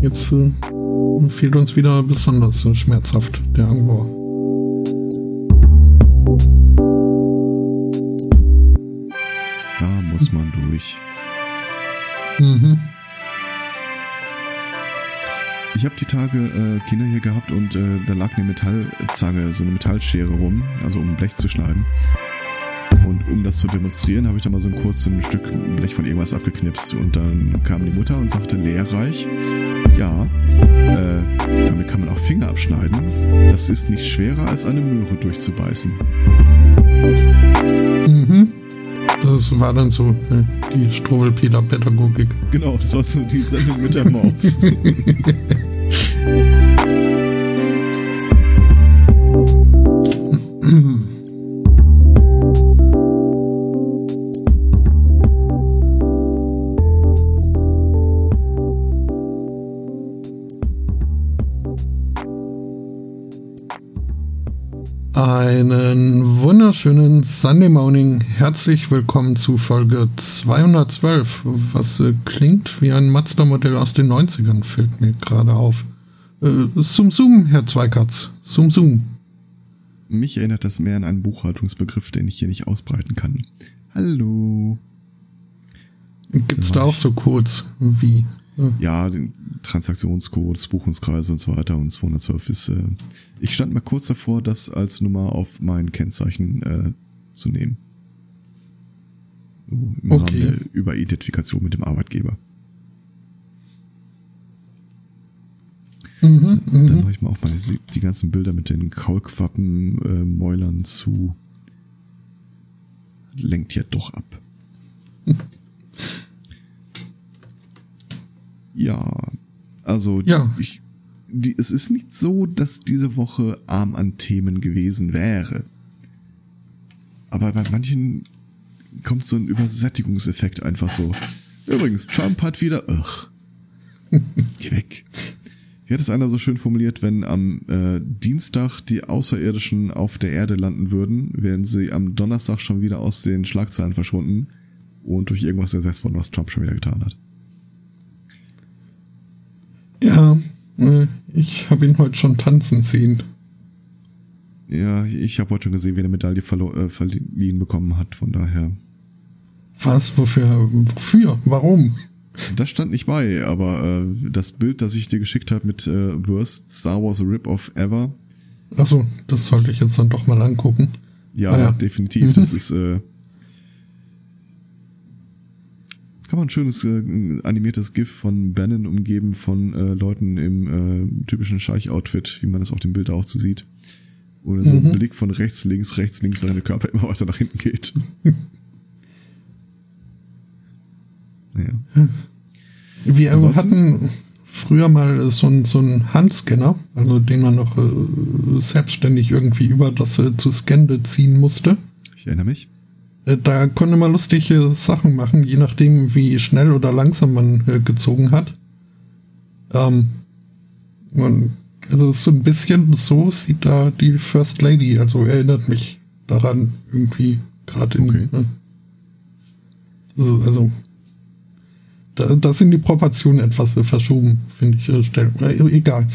Jetzt äh, fehlt uns wieder besonders schmerzhaft der Angor. Ich habe die Tage äh, Kinder hier gehabt und äh, da lag eine Metallzange, so eine Metallschere rum, also um Blech zu schneiden. Und um das zu demonstrieren, habe ich da mal so ein kurzes Stück Blech von irgendwas abgeknipst. Und dann kam die Mutter und sagte lehrreich, ja, äh, damit kann man auch Finger abschneiden. Das ist nicht schwerer als eine Möhre durchzubeißen. Mhm. Das war dann so äh, die Struwelpeter-Pädagogik. Genau, das war so die Sendung mit der Maus. Einen wunderschönen Sunday Morning. Herzlich willkommen zu Folge 212, was äh, klingt wie ein Mazda-Modell aus den 90ern, fällt mir gerade auf. Äh, Sum Sum, Herr Zweikatz. Sum Sum. Mich erinnert das mehr an einen Buchhaltungsbegriff, den ich hier nicht ausbreiten kann. Hallo. Gibt's da auch so Codes wie? Äh, Ja, den Transaktionscodes, Buchungskreise und so weiter und 212 ist. Äh, ich stand mal kurz davor, das als Nummer auf mein Kennzeichen äh, zu nehmen. So, Im Okay. Rahmen der Überidentifikation mit dem Arbeitgeber. mhm, Dann mhm. mache ich mal auch mal die, die ganzen Bilder mit den Kaulquappen, äh, Mäulern zu. Lenkt ja doch ab. ja, also Ja. ich, die, es ist nicht so, dass diese Woche arm an Themen gewesen wäre. Aber bei manchen kommt so ein Übersättigungseffekt einfach so. Übrigens, Trump hat wieder. Ugh. Geh weg. Wie hat es einer so schön formuliert, wenn am äh, Dienstag die Außerirdischen auf der Erde landen würden, wären sie am Donnerstag schon wieder aus den Schlagzeilen verschwunden und durch irgendwas ersetzt worden, was Trump schon wieder getan hat. Ja, äh, ich habe ihn heute schon tanzen sehen. Ja, ich habe heute schon gesehen, wie er eine Medaille äh, verliehen bekommen hat, von daher. Was? Wofür? Wofür? Warum? Das stand nicht bei, aber äh, das Bild, das ich dir geschickt habe mit äh, Worst Star Wars Rip-Off Ever, Achso, das sollte ich jetzt dann doch mal angucken. Ja, Ah ja. definitiv. Mhm. Das ist äh, kann man ein schönes äh, animiertes GIF von Bannon umgeben von äh, Leuten im äh, typischen Scheich-Outfit, wie man das auf dem Bild auch so sieht. Oder so Mhm. ein Blick von rechts, links, rechts, links, während der Körper immer weiter nach hinten geht. naja. Wir Ansonsten- hatten früher mal so einen so einen Handscanner, also den man noch äh, selbstständig irgendwie über das äh, zu Scande ziehen musste. Ich erinnere mich. Äh, da konnte man lustige Sachen machen, je nachdem, wie schnell oder langsam man äh, gezogen hat. Ähm, man, also so ein bisschen so sieht da die First Lady, also erinnert mich daran irgendwie gerade in. Okay. Ne? Also, also da, da sind die Proportionen etwas verschoben, finde ich. Äh, stell, äh, egal.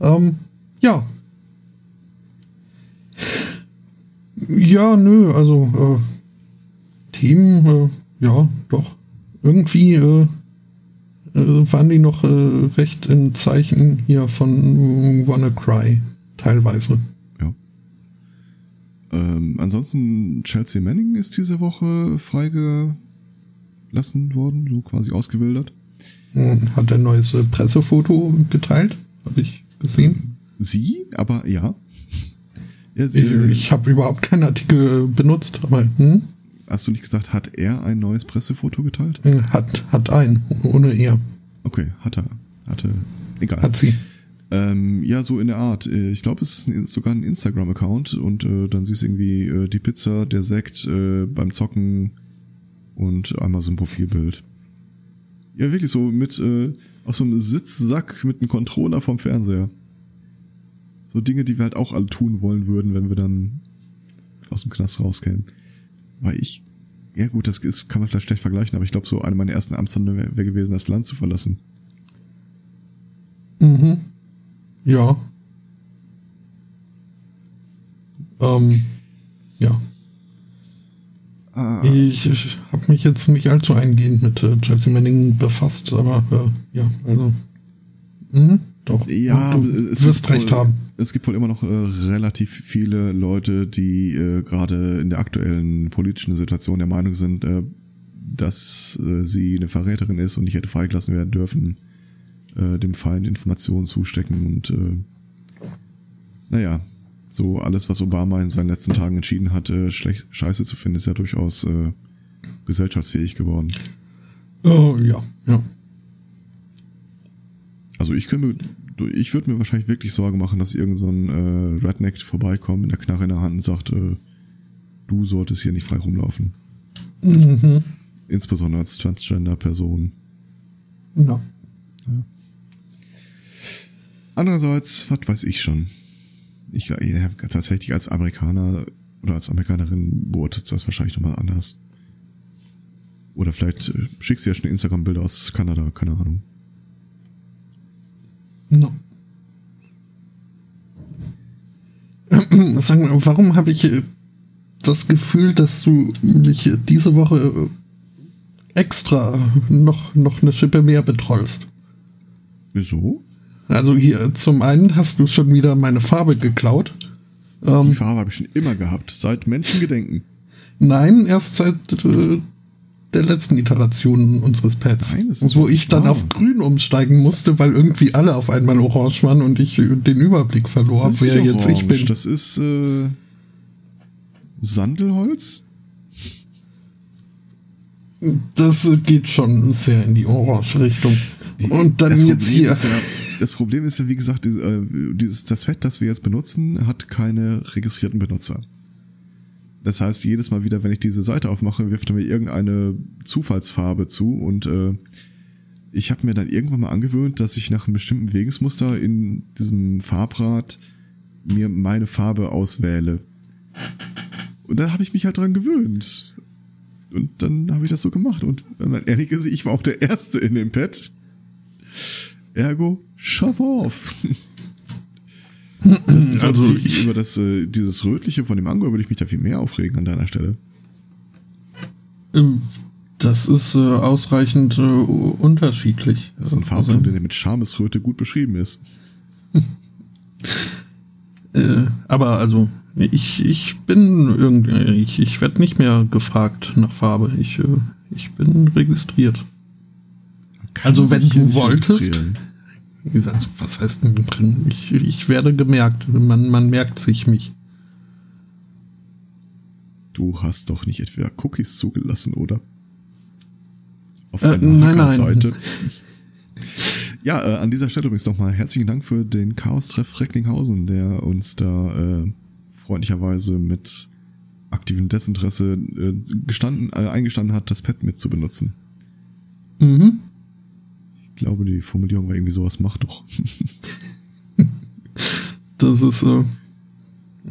Ähm, ja. Ja, nö, also äh, Themen, äh, ja, doch. Irgendwie äh, äh, waren die noch äh, recht in Zeichen hier von WannaCry, teilweise. Ähm, ansonsten Chelsea Manning ist diese Woche freigelassen worden, so quasi ausgewildert. Und Hat ein neues äh, Pressefoto geteilt, habe ich gesehen. Sie, aber ja. Ja, Ich, habe überhaupt keinen Artikel benutzt, aber hm, Hast du nicht gesagt, hat er ein neues Pressefoto geteilt? äh, hat, hat ein, ohne er. Okay, hat er. Hatte. Egal. Hat sie. Ähm, ja, so in der Art. Äh, Ich glaube, es ist ein, sogar ein Instagram-Account und äh, dann siehst du irgendwie äh, die Pizza, der Sekt äh, beim Zocken und einmal so ein Profilbild. Ja, wirklich so mit äh, aus so einem Sitzsack mit einem Controller vom Fernseher. So Dinge, die wir halt auch alle tun wollen würden, wenn wir dann aus dem Knast rauskäme. Weil ich, ja gut, das ist, kann man vielleicht schlecht vergleichen, aber ich glaube, so eine meiner ersten Amtshandlungen wäre wär gewesen, das Land zu verlassen. Mhm. Ja. Ähm, ja. Ah, Ich, ich habe mich jetzt nicht allzu eingehend mit äh, Chelsea Manning befasst, aber äh, ja, also. Mhm, doch. Ja, du es wirst recht haben. Es gibt wohl immer noch äh, relativ viele Leute, die äh, gerade in der aktuellen politischen Situation der Meinung sind, äh, dass äh, sie eine Verräterin ist und nicht hätte freigelassen werden dürfen, äh, dem Feind Informationen zustecken und äh, naja, so alles, was Obama in seinen letzten Tagen entschieden hat, schlecht scheiße zu finden, ist ja durchaus äh, gesellschaftsfähig geworden. Oh, ja, ja. Also ich könnte mir, ich würde mir wahrscheinlich wirklich Sorge machen, dass irgend so ein äh, Redneck vorbeikommt mit der Knarre in der Hand und sagt, äh, du solltest hier nicht frei rumlaufen. Mhm. Insbesondere als Transgender-Person. Ja. Andererseits, was weiß ich schon. Ich ja, tatsächlich als Amerikaner oder als Amerikanerin beurteilt das wahrscheinlich nochmal anders. Oder vielleicht äh, schickst du ja schon Instagram-Bilder aus Kanada, keine Ahnung. No. Sag mal, warum habe ich äh, das Gefühl, dass du mich diese Woche äh, extra noch, noch eine Schippe mehr betrollst? Wieso? Also hier, zum einen hast du schon wieder meine Farbe geklaut. Die Ähm, Farbe habe ich schon immer gehabt, seit Menschengedenken. nein, erst seit äh, der letzten Iteration unseres Pads. Nein, wo ich dann auf grün umsteigen musste, weil irgendwie alle auf einmal orange waren und ich äh, den Überblick verlor, Das wer jetzt orange, ich bin. Das ist äh, Sandelholz? Das äh, geht schon sehr in die orange Richtung. Die- Und dann das jetzt Problem hier. Ja, das Problem ist ja, wie gesagt, äh, dieses, das Fett, das wir jetzt benutzen, hat keine registrierten Benutzer. Das heißt, jedes Mal wieder, wenn ich diese Seite aufmache, wirft er mir irgendeine Zufallsfarbe zu und äh, ich habe mir dann irgendwann mal angewöhnt, dass ich nach einem bestimmten Wegesmuster in diesem Farbrad mir meine Farbe auswähle. Und da habe ich mich halt dran gewöhnt. Und dann habe ich das so gemacht. Und wenn man ehrlich ist, ich war auch der Erste in dem Pad. Ergo, schaff auf. Das ist Also also ich- über das, äh, dieses Rötliche von dem Angor würde ich mich da viel mehr aufregen an deiner Stelle. Ähm, Das ist äh, ausreichend äh, unterschiedlich. Das ist ein Also, Farbton, der mit Schamesröte gut beschrieben ist. Äh, aber also, ich, ich bin irgendwie, ich, ich werde nicht mehr gefragt nach Farbe. Ich, äh, ich bin registriert. Kann Also, wenn du wolltest-. Wie gesagt, was heißt denn drin? Ich, ich werde gemerkt. Man, man merkt sich mich. Du hast doch nicht etwa Cookies zugelassen, oder? Auf Äh, deiner nein, nein. Hackerseite. Ja, äh, an dieser Stelle übrigens nochmal herzlichen Dank für den Chaos-Treff Recklinghausen, der uns da äh, freundlicherweise mit aktivem Desinteresse äh, gestanden, äh, eingestanden hat, das Pad mit zu benutzen. Mhm. Ich glaube, die Formulierung war irgendwie sowas, mach doch. Das ist äh,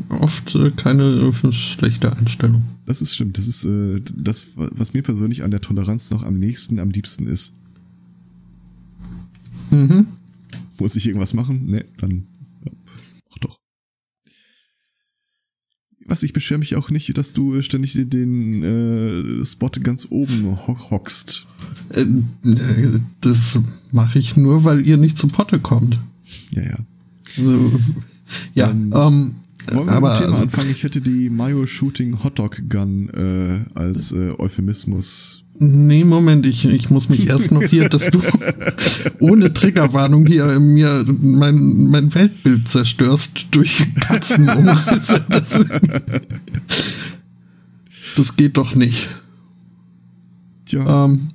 oft äh, keine äh, schlechte Einstellung. Das ist stimmt. Das ist äh, das, was mir persönlich an der Toleranz noch am nächsten, am liebsten ist. Mhm. Muss ich irgendwas machen? Nee, dann. Ja, ach doch. Was, ich beschwere mich auch nicht, dass du ständig den, den äh, Spot ganz oben ho hockst. Äh, äh, das mache ich nur, weil ihr nicht zu Potte kommt. Ja, ja. Also, ja, Ähm, ähm, Wollen wir aber mit dem Thema also, anfangen? Ich hätte die Mayo Shooting Hotdog Gun äh, als äh, Euphemismus. Nee, Moment, ich, ich muss mich erst noch hier, dass du ohne Triggerwarnung hier mir mein, mein Weltbild zerstörst durch Katzenumrisse. Das, das geht doch nicht. Tja, Ähm,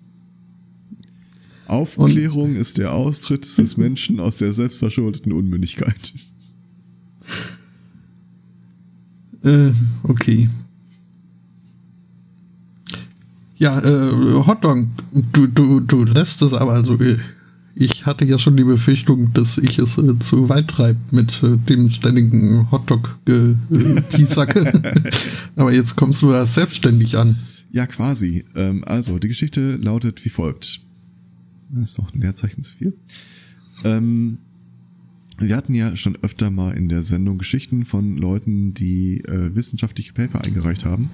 Aufklärung ist der Austritt des Menschen aus der selbstverschuldeten Unmündigkeit. Äh, okay. Ja, äh, Hotdog, du, du, du lässt es aber also, äh, ich hatte ja schon die Befürchtung, dass ich es äh, zu weit treibe mit äh, dem ständigen Hotdog-Piesacke. Aber jetzt kommst du ja selbstständig an. Ja, quasi. Ähm, also, die Geschichte lautet wie folgt. Das ist doch ein Leerzeichen zu viel. Ähm, wir hatten ja schon öfter mal in der Sendung Geschichten von Leuten, die äh, wissenschaftliche Paper eingereicht haben,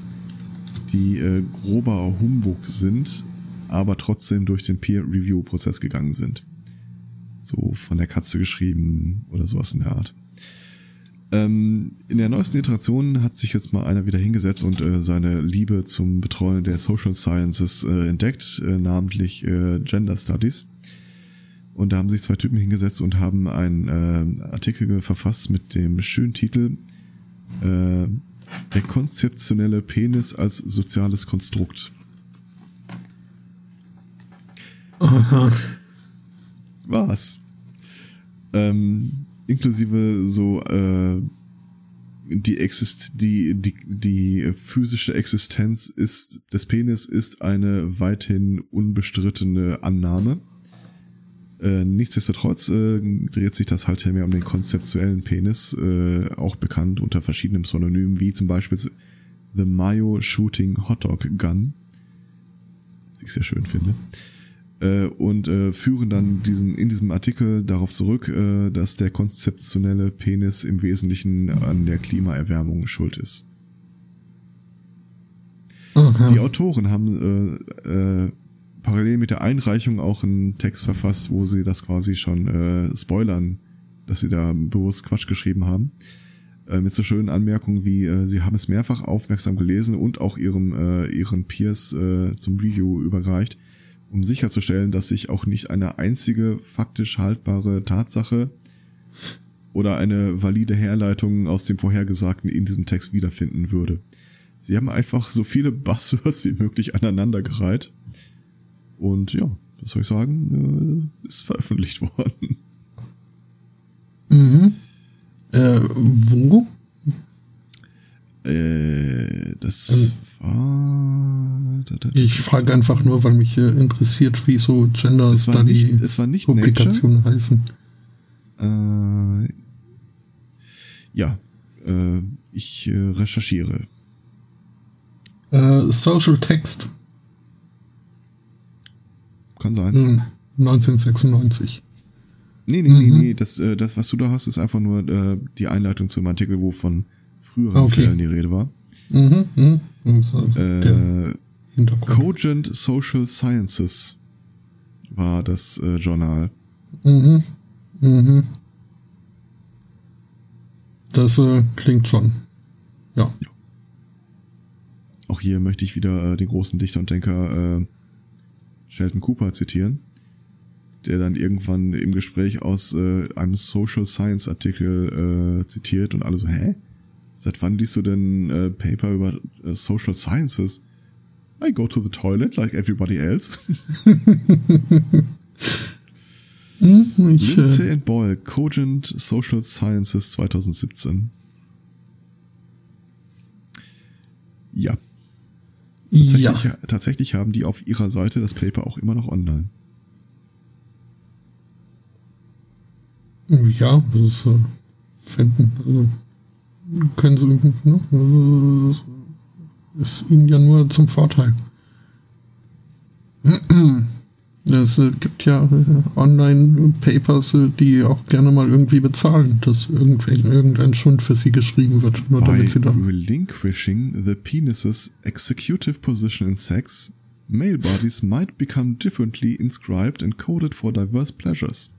die äh, grober Humbug sind, aber trotzdem durch den Peer-Review-Prozess gegangen sind. So von der Katze geschrieben oder sowas in der Art. Ähm, in der neuesten Iteration hat sich jetzt mal einer wieder hingesetzt und äh, seine Liebe zum Betreuen der Social Sciences äh, entdeckt, äh, namentlich äh, Gender Studies. Und da haben sich zwei Typen hingesetzt und haben einen äh, Artikel verfasst mit dem schönen Titel äh, Der konzeptionelle Penis als soziales Konstrukt. Aha. Was? Ähm, inklusive so äh, die, Exist die, die, die physische Existenz ist des Penis ist eine weithin unbestrittene Annahme. Äh, nichtsdestotrotz äh, dreht sich das halt mehr um den konzeptuellen Penis, äh, auch bekannt unter verschiedenen Pseudonymen, wie zum Beispiel The Mayo Shooting Hotdog Gun, was ich sehr schön finde äh, und äh, führen dann diesen in diesem Artikel darauf zurück, dass der konzeptionelle Penis im Wesentlichen an der Klimaerwärmung schuld ist. Aha. Die Autoren haben parallel mit der Einreichung auch einen Text verfasst, wo sie das quasi schon äh, spoilern, dass sie da bewusst Quatsch geschrieben haben. Äh, mit so schönen Anmerkungen wie, äh, sie haben es mehrfach aufmerksam gelesen und auch ihrem, äh, ihren Peers äh, zum Review überreicht um sicherzustellen, dass sich auch nicht eine einzige faktisch haltbare Tatsache oder eine valide Herleitung aus dem Vorhergesagten in diesem Text wiederfinden würde. Sie haben einfach so viele Buzzwords wie möglich aneinandergereiht. Und ja, was soll ich sagen, äh, ist veröffentlicht worden. Mhm. Äh, wo? Äh, das war. Da, da, da, Ich frage einfach nur, weil mich äh, interessiert, wie so Gender es war Study nicht, es war nicht Nature. Publikationen heißen. Äh, ja, äh, ich äh, recherchiere. Äh, Social Text Kann sein. hm, 1996. Nee, nee, nee, Mhm. nee. Das, äh, das, was du da hast, ist einfach nur äh, die Einleitung zum Artikel, wo von früheren Okay. Fällen die Rede war. Mhm, mhm. Äh. Cogent Social Sciences war das äh, Journal. Mhm. Mhm. Das äh, klingt schon. Ja. Auch hier möchte ich wieder äh, den großen Dichter und Denker äh, Sheldon Cooper zitieren, der dann irgendwann im Gespräch aus äh, einem Social Science Artikel äh, zitiert und alle so, hä? Seit wann liest du denn äh, Paper über äh, Social Sciences? I go to the toilet like everybody else. Hm, Lindsay and Boyle, Cogent Social Sciences 2017. Ja, tatsächlich, ja. tatsächlich haben die auf ihrer Seite das Paper auch immer noch online. Ja, das ist, äh, finden. Also, können sie, ne? Das ist ihnen ja nur zum Vorteil. Es gibt ja äh, Online-Papers, äh, die auch gerne mal irgendwie bezahlen, dass irgendwelchen, irgendein Schund für sie geschrieben wird, nur By damit sie da. relinquishing the penis's executive position in sex, male bodies might become differently inscribed and coded for diverse pleasures.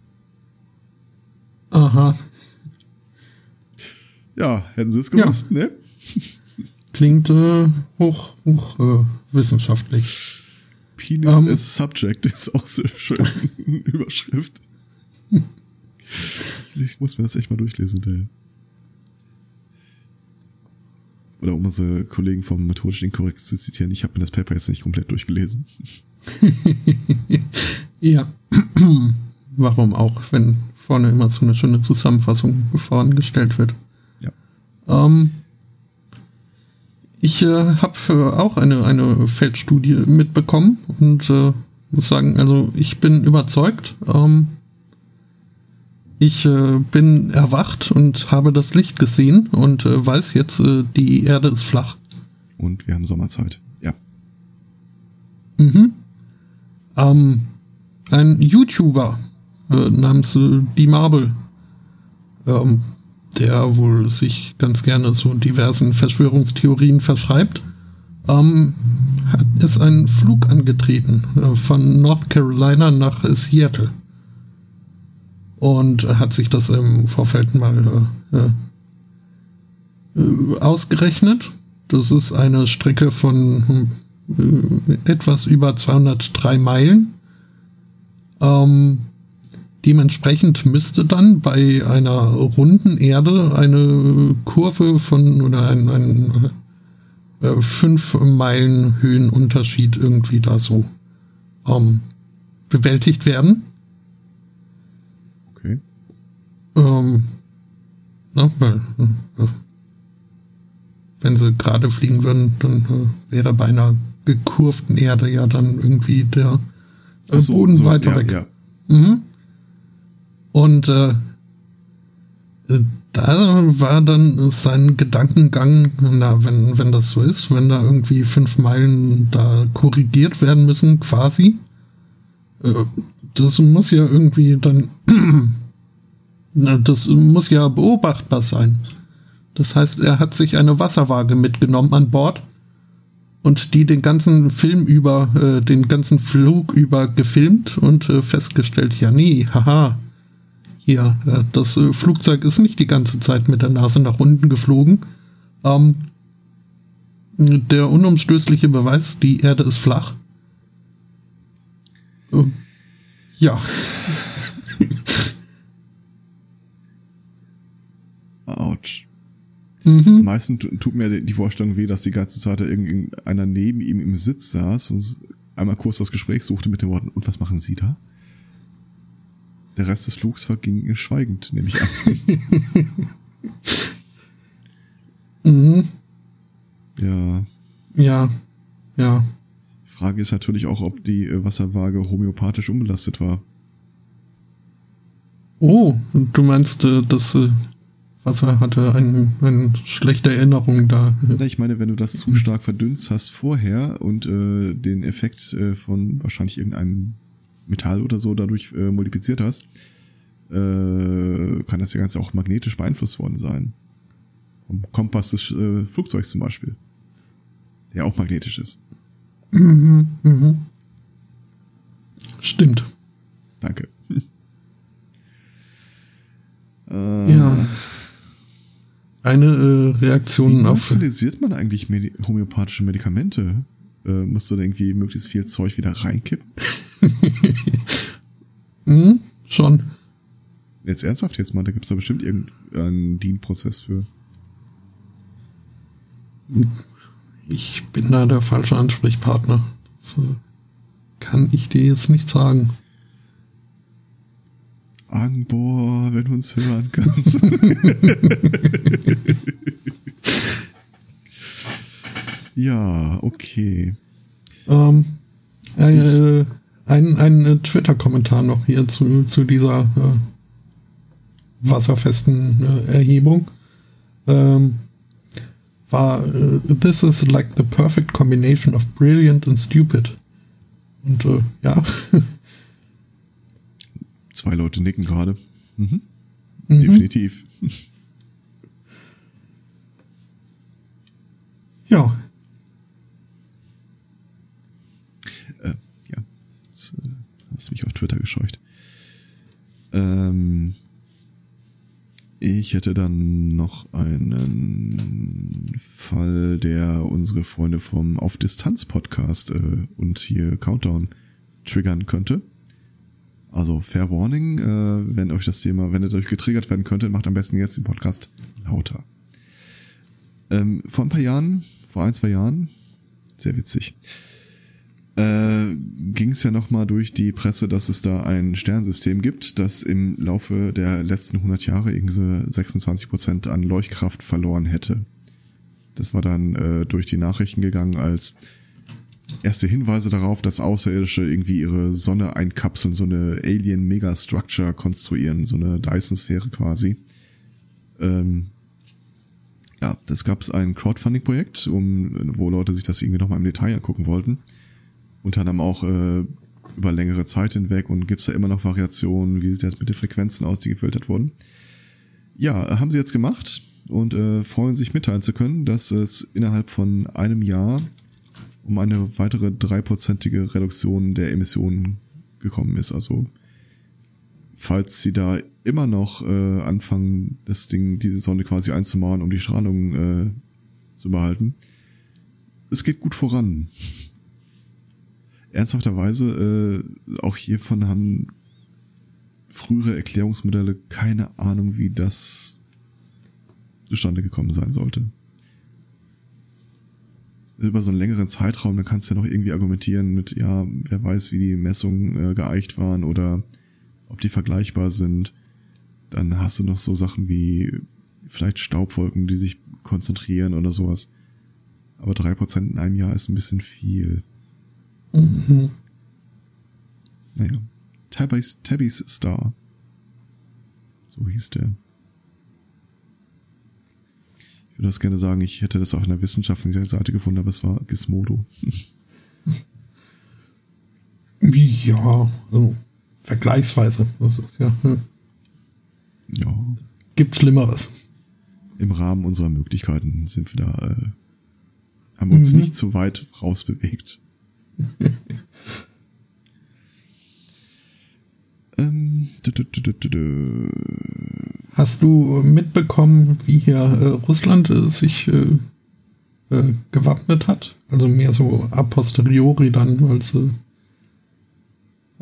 Aha, Ja, hätten sie es gewusst, ne? klingt äh, hoch, hoch äh, wissenschaftlich. Penis Ähm. as subject ist auch sehr schön. Überschrift. Ich muss mir das echt mal durchlesen, der. Oder um unsere Kollegen vom Methodisch Inkorrekt zu zitieren, ich habe mir das Paper jetzt nicht komplett durchgelesen. Ja, warum auch, wenn vorne immer so eine schöne Zusammenfassung vorangestellt wird. Ja. Ähm, ich äh, habe äh, auch eine, eine Feldstudie mitbekommen und äh, muss sagen, also ich bin überzeugt. Ähm, Ich äh, bin erwacht und habe das Licht gesehen und äh, weiß jetzt, äh, die Erde ist flach. Und wir haben Sommerzeit. Ja. Mhm. Ähm, ein YouTuber äh, namens äh, Die Marble, ähm, der wohl sich ganz gerne so diversen Verschwörungstheorien verschreibt, ähm, hat, ist ein Flug angetreten äh, von North Carolina nach Seattle und hat sich das im Vorfeld mal äh, äh, ausgerechnet. Das ist eine Strecke von äh, etwas über 203 Meilen. Ähm, dementsprechend müsste dann bei einer runden Erde eine Kurve von oder ein, ein äh, 5 Meilen Höhenunterschied irgendwie da so ähm, bewältigt werden. Okay. Ähm, na, weil, äh, wenn sie gerade fliegen würden, dann äh, wäre bei einer gekurften Erde ja dann irgendwie der äh, so, Boden so, weiter ja, weg. Ja. Mhm. Und äh, da war dann sein Gedankengang, na, wenn, wenn das so ist, wenn da irgendwie fünf Meilen da korrigiert werden müssen, quasi, äh, das muss ja irgendwie dann, das muss ja beobachtbar sein. Das heißt, er hat sich eine Wasserwaage mitgenommen an Bord und die den ganzen Film über, äh, den ganzen Flug über gefilmt und äh, festgestellt, ja nee, haha, hier, äh, das äh, Flugzeug ist nicht die ganze Zeit mit der Nase nach unten geflogen. Ähm, der unumstößliche Beweis, die Erde ist flach. Ähm, ja. Autsch. Mhm. Meistens tu- tut mir die Vorstellung weh, dass die ganze Zeit da irgendeiner neben ihm im Sitz saß und einmal kurz das Gespräch suchte mit den Worten, und was machen Sie da? Der Rest des Flugs verging schweigend, nehme ich an. Mhm. ja. Ja. Ja. Die Frage ist natürlich auch, ob die äh, Wasserwaage homöopathisch unbelastet war. Oh, du meinst, äh, das äh, Wasser hatte ein, eine schlechte Erinnerung da. Ich meine, wenn du das zu stark verdünnst hast vorher und äh, den Effekt äh, von wahrscheinlich irgendeinem Metall oder so dadurch äh, multipliziert hast, äh, kann das ja ganz auch magnetisch beeinflusst worden sein. Vom Kompass des äh, Flugzeugs zum Beispiel. Der auch magnetisch ist. Mhm. Mhm. Stimmt. Danke. äh, Ja. Eine äh, Wie Reaktion auf. neutralisiert man eigentlich Medi homöopathische Medikamente? Äh, musst du da irgendwie möglichst viel Zeug wieder reinkippen? Mhm, schon. Jetzt ernsthaft jetzt mal, da gibt's da bestimmt irgendeinen DIN-Prozess für. Ich bin da der falsche Ansprechpartner. Äh, kann ich dir jetzt nicht sagen. Angbor, wenn du uns hören kannst. ja, okay. Ähm, äh, ein ein äh, Twitter-Kommentar noch hier zu, zu dieser äh, wasserfesten äh, Erhebung. Ähm, war äh, This is like the perfect combination of brilliant and stupid. Und äh, ja, Zwei Leute nicken gerade. Mhm. Mhm. Definitiv. ja, Äh, ja, äh, hast mich auf Twitter gescheucht. Ähm, ich hätte dann noch einen Fall, der unsere Freunde vom Auf Distanz Podcast äh, und hier Countdown triggern könnte. Also Fair Warning, äh, wenn euch das Thema, wenn ihr dadurch getriggert werden könntet, macht am besten jetzt den Podcast lauter. Ähm, vor ein paar Jahren, vor ein, zwei Jahren, sehr witzig, äh, ging es ja nochmal durch die Presse, dass es da ein Sternsystem gibt, das im Laufe der letzten 100 Jahre irgendwie so 26 Prozent an Leuchtkraft verloren hätte. Das war dann äh, durch die Nachrichten gegangen als erste Hinweise darauf, dass Außerirdische irgendwie ihre Sonne einkapseln, so eine Alien-Megastructure konstruieren, so eine Dyson-Sphäre quasi. Ähm, ja, das gab es ein Crowdfunding-Projekt, um, wo Leute sich das irgendwie nochmal im Detail angucken wollten. Unter anderem auch äh, über längere Zeit hinweg und gibt's da immer noch Variationen, wie sieht das mit den Frequenzen aus, die gefiltert wurden. Ja, haben sie jetzt gemacht und äh, freuen sich mitteilen zu können, dass es innerhalb von einem Jahr um eine weitere dreiprozentige Reduktion der Emissionen gekommen ist. Also falls sie da immer noch äh, anfangen, das Ding, diese Sonne quasi einzumauern, um die Strahlung äh, zu behalten, es geht gut voran. Ernsthafterweise, äh, auch hiervon haben frühere Erklärungsmodelle keine Ahnung, wie das zustande gekommen sein sollte. Über so einen längeren Zeitraum, dann kannst du ja noch irgendwie argumentieren mit, ja, wer weiß, wie die Messungen äh, geeicht waren oder ob die vergleichbar sind. Dann hast du noch so Sachen wie vielleicht Staubwolken, die sich konzentrieren oder sowas. Aber drei Prozent in einem Jahr ist ein bisschen viel. Mhm. Naja. Tabby's, Tabby's Star. So hieß der. Ich würde das gerne sagen, ich hätte das auf einer wissenschaftlichen Seite gefunden, aber es war Gizmodo. ja, also vergleichsweise. Das ist ja, hm. ja. Gibt Schlimmeres. Im Rahmen unserer Möglichkeiten sind wir da, äh, haben uns mhm. nicht zu weit rausbewegt. ähm, Hast du mitbekommen, wie hier äh, Russland äh, sich äh, äh, gewappnet hat? Also mehr so a posteriori dann als, äh,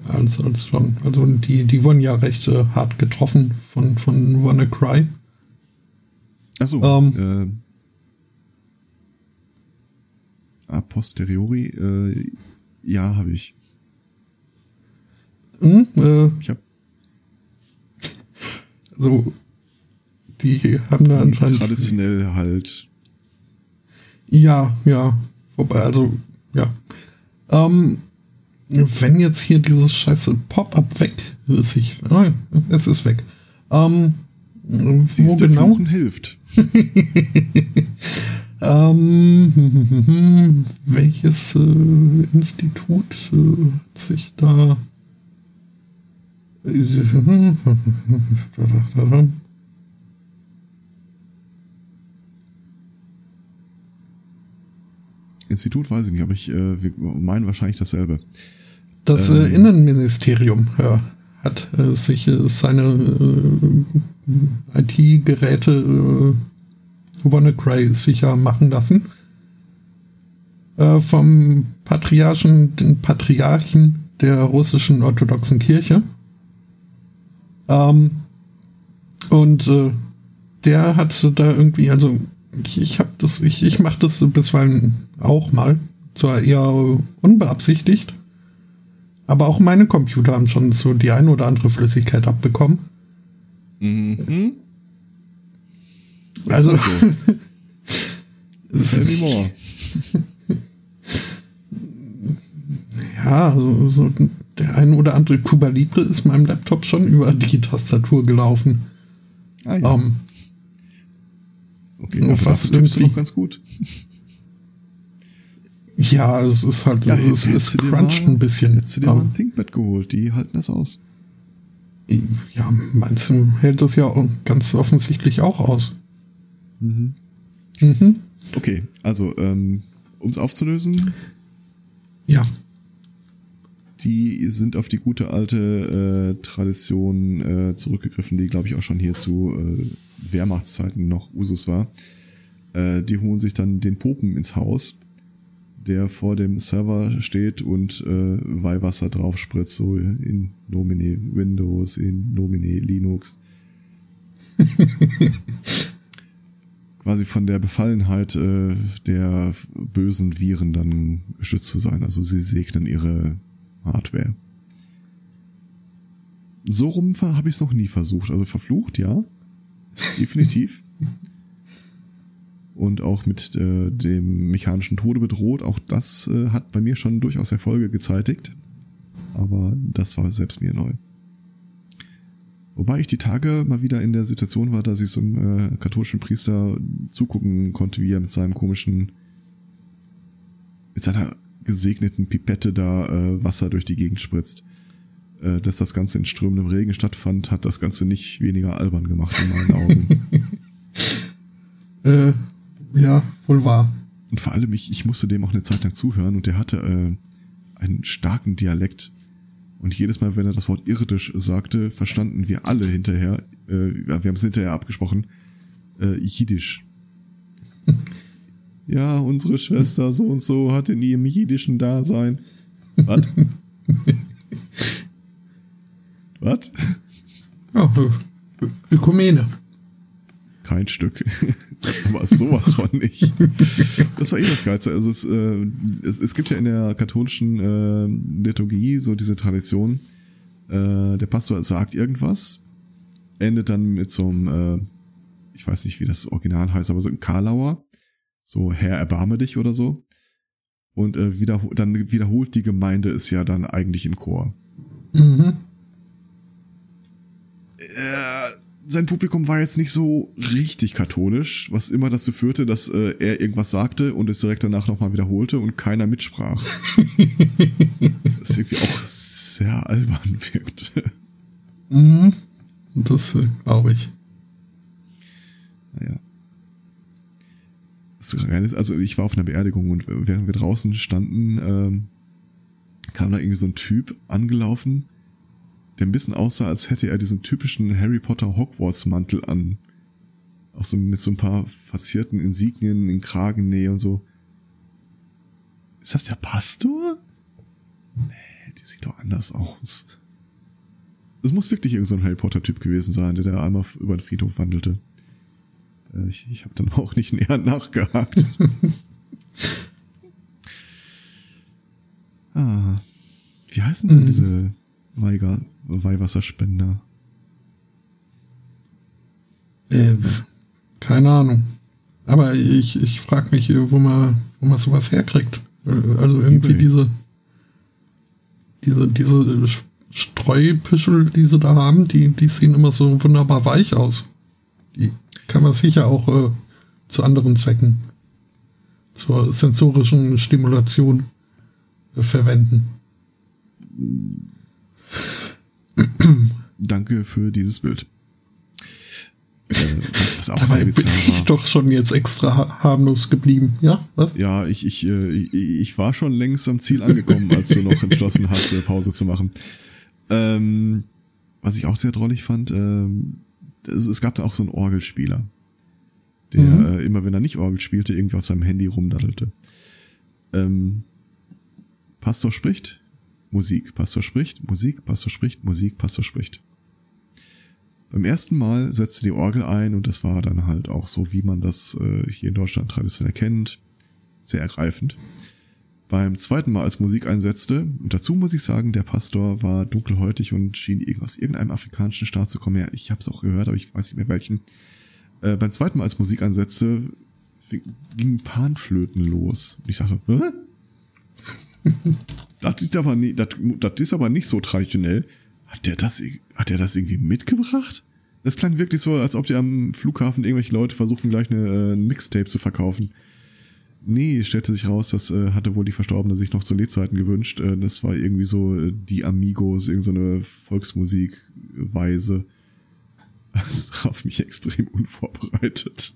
als, als schon. Also die, die wurden ja recht äh, hart getroffen von, von WannaCry. Achso, ähm, a posteriori, ja, habe ich. Hm, ich habe so die haben da anscheinend. Traditionell halt. Ja, ja. Wobei, also, ja. Ähm, wenn jetzt hier dieses scheiße Pop-up weg ist, ich, oh, es ist weg. Ähm, Siehst wo genau? Fluchen hilft. ähm, welches äh, Institut äh, hat sich da Institut weiß ich nicht, aber ich äh, wir meinen wahrscheinlich dasselbe. Das äh, ähm, Innenministerium ja, hat äh, sich äh, seine IT-Geräte WannaCry sicher machen lassen. Äh, vom Patriarchen, den Patriarchen der russischen orthodoxen Kirche. Ähm, und äh, der hat da irgendwie, also ich, ich habe das, ich, ich mache das bisweilen auch mal, zwar eher unbeabsichtigt, aber auch meine Computer haben schon so die ein oder andere Flüssigkeit abbekommen. Mhm. Also. So. Anymore. ja, so, so der ein oder andere Cuba Libre ist meinem Laptop schon über die Tastatur gelaufen. Ah, ja. Um, ähm, okay, was irgendwie noch ganz gut. Ja, es ist halt, ja, es, es cruncht ein bisschen. Hättest du dir mal ein ThinkPad geholt, die halten das aus. Ja, meinst du, hält das ja ganz offensichtlich auch aus. Mhm. Mhm. Okay, also, ähm, um es aufzulösen. Ja. Die sind auf die gute alte äh, Tradition äh, zurückgegriffen, die, glaube ich, auch schon hier zu äh, Wehrmachtszeiten noch Usus war. Äh, die holen sich dann den Popen ins Haus der vor dem Server steht und äh, Weihwasser drauf spritzt, so in Nomine Windows, in Nomine Linux. Quasi von der Befallenheit äh, der bösen Viren dann geschützt zu sein. Also sie segnen ihre Hardware. So rum habe ich es noch nie versucht. Also verflucht, ja. Definitiv. und auch mit äh, dem mechanischen Tode bedroht. Auch das äh, hat bei mir schon durchaus Erfolge gezeitigt. Aber das war selbst mir neu. Wobei ich die Tage mal wieder in der Situation war, dass ich so einem äh, katholischen Priester zugucken konnte, wie er mit seinem komischen, mit seiner gesegneten Pipette da äh, Wasser durch die Gegend spritzt. Äh, dass das Ganze in strömendem Regen stattfand, hat das Ganze nicht weniger albern gemacht in meinen Augen. äh, ja, wohl wahr. Und vor allem, ich, ich musste dem auch eine Zeit lang zuhören und der hatte äh, einen starken Dialekt. Und jedes Mal, wenn er das Wort irdisch sagte, verstanden wir alle hinterher, äh, wir haben es hinterher abgesprochen, äh, Jiddisch. ja, unsere Schwester so und so hat in ihrem jiddischen Dasein. Was? Was? Ja, Ökumene. Kein Stück. Aber sowas von nicht. Das war eh das Geilste. Also es, äh, es, es gibt ja in der katholischen äh, Liturgie so diese Tradition, äh, der Pastor sagt irgendwas, endet dann mit so einem, äh, ich weiß nicht, wie das Original heißt, aber so ein Karlauer, so Herr, erbarme dich oder so. Und äh, wiederhol dann wiederholt die Gemeinde es ja dann eigentlich im Chor. Mhm. Äh, sein Publikum war jetzt nicht so richtig katholisch, was immer dazu führte, dass äh, er irgendwas sagte und es direkt danach nochmal wiederholte und keiner mitsprach. das irgendwie auch sehr albern wirkte. Mhm. Das äh, glaube ich. Naja. Also ich war auf einer Beerdigung und während wir draußen standen, ähm, kam da irgendwie so ein Typ angelaufen der ein bisschen aussah, als hätte er diesen typischen Harry Potter Hogwarts Mantel an. Auch so mit so ein paar verzierten Insignien in Kragennähe und so. Ist das der Pastor? Nee, die sieht doch anders aus. Es muss wirklich irgendein so Harry Potter Typ gewesen sein, der da einmal über den Friedhof wandelte. Äh, ich, ich habe dann auch nicht näher nachgehakt. ah, wie heißen denn mhm. diese Weiger, Weihwasserspender? Äh, keine Ahnung. Aber ich, ich frage mich, wo man, wo man sowas herkriegt. Also irgendwie eBay. diese, diese, diese Streupischel, die sie da haben, die, die sehen immer so wunderbar weich aus. Die kann man sicher auch äh, zu anderen Zwecken, zur sensorischen Stimulation äh, verwenden. Danke für dieses Bild. Äh, was auch Dabei sehr bizarr bin ich war. doch schon jetzt extra harmlos geblieben, ja? Was? Ja, ich, ich, äh, ich, ich war schon längst am Ziel angekommen, als du noch entschlossen hast, äh, Pause zu machen. Ähm, was ich auch sehr drollig fand, ähm, es, es gab da auch so einen Orgelspieler, der mhm. äh, immer, wenn er nicht Orgel spielte, irgendwie auf seinem Handy rumdaddelte. Ähm, Pastor spricht, Musik, Pastor spricht, Musik, Pastor spricht, Musik, Pastor spricht. Beim ersten Mal setzte die Orgel ein und das war dann halt auch so, wie man das äh, hier in Deutschland traditionell kennt, sehr ergreifend. Beim zweiten Mal, als Musik einsetzte, und dazu muss ich sagen, der Pastor war dunkelhäutig und schien aus irgendeinem afrikanischen Staat zu kommen. Ja, ich habe es auch gehört, aber ich weiß nicht mehr welchen. Äh, beim zweiten Mal, als Musik einsetzte, ging Panflöten los. Und ich dachte, Hä? Das, ist aber nie, das, das ist aber nicht so traditionell. Hat der das, hat der das irgendwie mitgebracht? Das klang wirklich so, als ob die am Flughafen irgendwelche Leute versuchten, gleich eine äh, Mixtape zu verkaufen. Nee, stellte sich raus, das äh, hatte wohl die Verstorbene sich noch zu Lebzeiten gewünscht. Äh, das war irgendwie so äh, die Amigos, irgendeine Volksmusikweise. Das traf mich extrem unvorbereitet.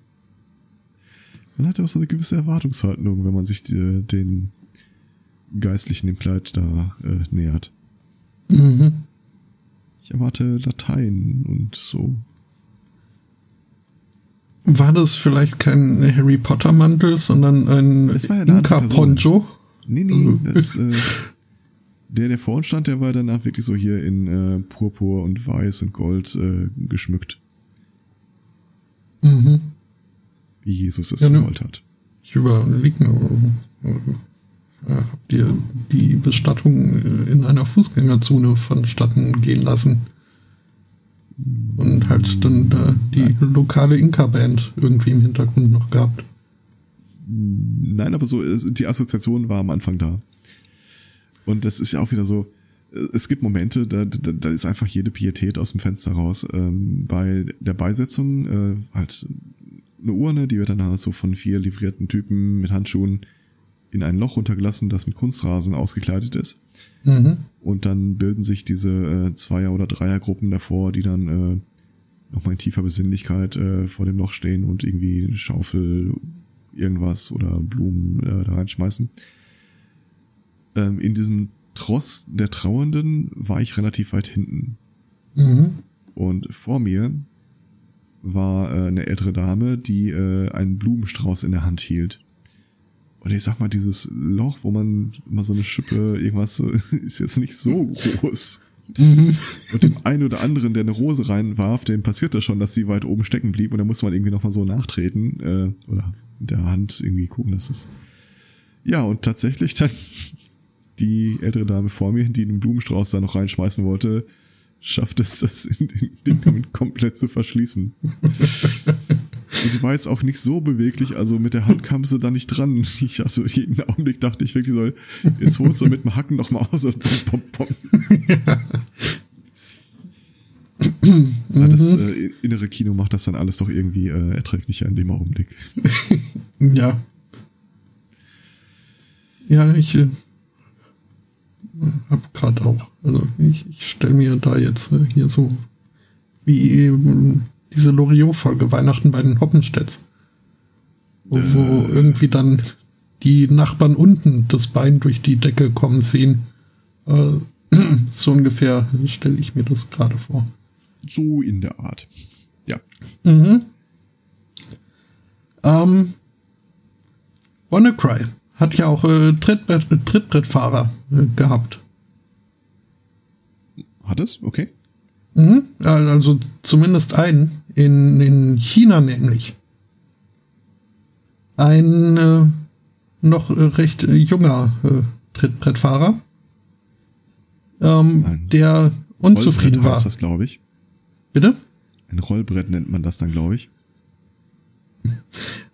Man hat ja auch so eine gewisse Erwartungshaltung, wenn man sich die, äh, den Geistlichen im Kleid da äh, nähert. Mhm. Ich erwarte Latein und so. War das vielleicht kein Harry Potter Mantel, sondern ein ja Inka Poncho? Nee, nee, das, äh, der, der vor uns stand, der war danach wirklich so hier in äh, Purpur und Weiß und Gold äh, geschmückt. Mhm. Wie Jesus es ja, ne. gewollt hat. Ich überlege mir, habt ihr die Bestattung äh, in einer Fußgängerzone vonstatten gehen lassen. Und halt dann da die lokale Inka-Band irgendwie im Hintergrund noch gehabt. Nein, aber so, die Assoziation war am Anfang da. Und das ist ja auch wieder so, es gibt Momente, da, da, da ist einfach jede Pietät aus dem Fenster raus. Ähm, bei der Beisetzung äh, halt eine Urne, die wird dann halt so von vier livrierten Typen mit Handschuhen in ein Loch runtergelassen, das mit Kunstrasen ausgekleidet ist. Mhm. Und dann bilden sich diese äh, Zweier- oder Dreiergruppen davor, die dann äh, nochmal in tiefer Besinnlichkeit äh, vor dem Loch stehen und irgendwie eine Schaufel, irgendwas oder Blumen äh, da reinschmeißen. Ähm, in diesem Tross der Trauernden war ich relativ weit hinten. Mhm. Und vor mir war äh, eine ältere Dame, die äh, einen Blumenstrauß in der Hand hielt. Und ich sag mal, dieses Loch, wo man immer so eine Schippe, irgendwas, ist jetzt nicht so groß. Mhm. Und dem einen oder anderen, der eine Rose reinwarf, dem passiert das schon, dass sie weit oben stecken blieb und da musste man irgendwie nochmal so nachtreten äh, oder mit der Hand irgendwie gucken, dass das. Ja, und tatsächlich dann die ältere Dame vor mir, die den Blumenstrauß da noch reinschmeißen wollte, schafft es, das in den Ding damit komplett zu verschließen. Und die war jetzt auch nicht so beweglich, also mit der Hand kam sie da nicht dran. Ich, also jeden Augenblick dachte ich wirklich so, jetzt holst du mit dem Hacken noch mal aus und pom, pom, pom. Ja. das äh, innere Kino macht das dann alles doch irgendwie äh, erträglicher in dem Augenblick. Ja. Ja, ich äh, habe gerade auch, also ich, ich stelle mir da jetzt äh, hier so wie eben diese Loriot-Folge Weihnachten bei den Hoppenstedts. Wo, wo äh. irgendwie dann die Nachbarn unten das Bein durch die Decke kommen sehen. Äh, so ungefähr stelle ich mir das gerade vor. So in der Art. Ja. Mhm. Ähm, WannaCry hat ja auch äh, Trittbrett, Trittbrettfahrer äh, gehabt. Hat es? Okay. Mhm, also zumindest einen. In, in China nämlich. Ein äh, noch recht junger äh, Trittbrettfahrer, ähm, der unzufrieden war. Heißt das, glaube ich. Bitte? Ein Rollbrett nennt man das dann, glaube ich.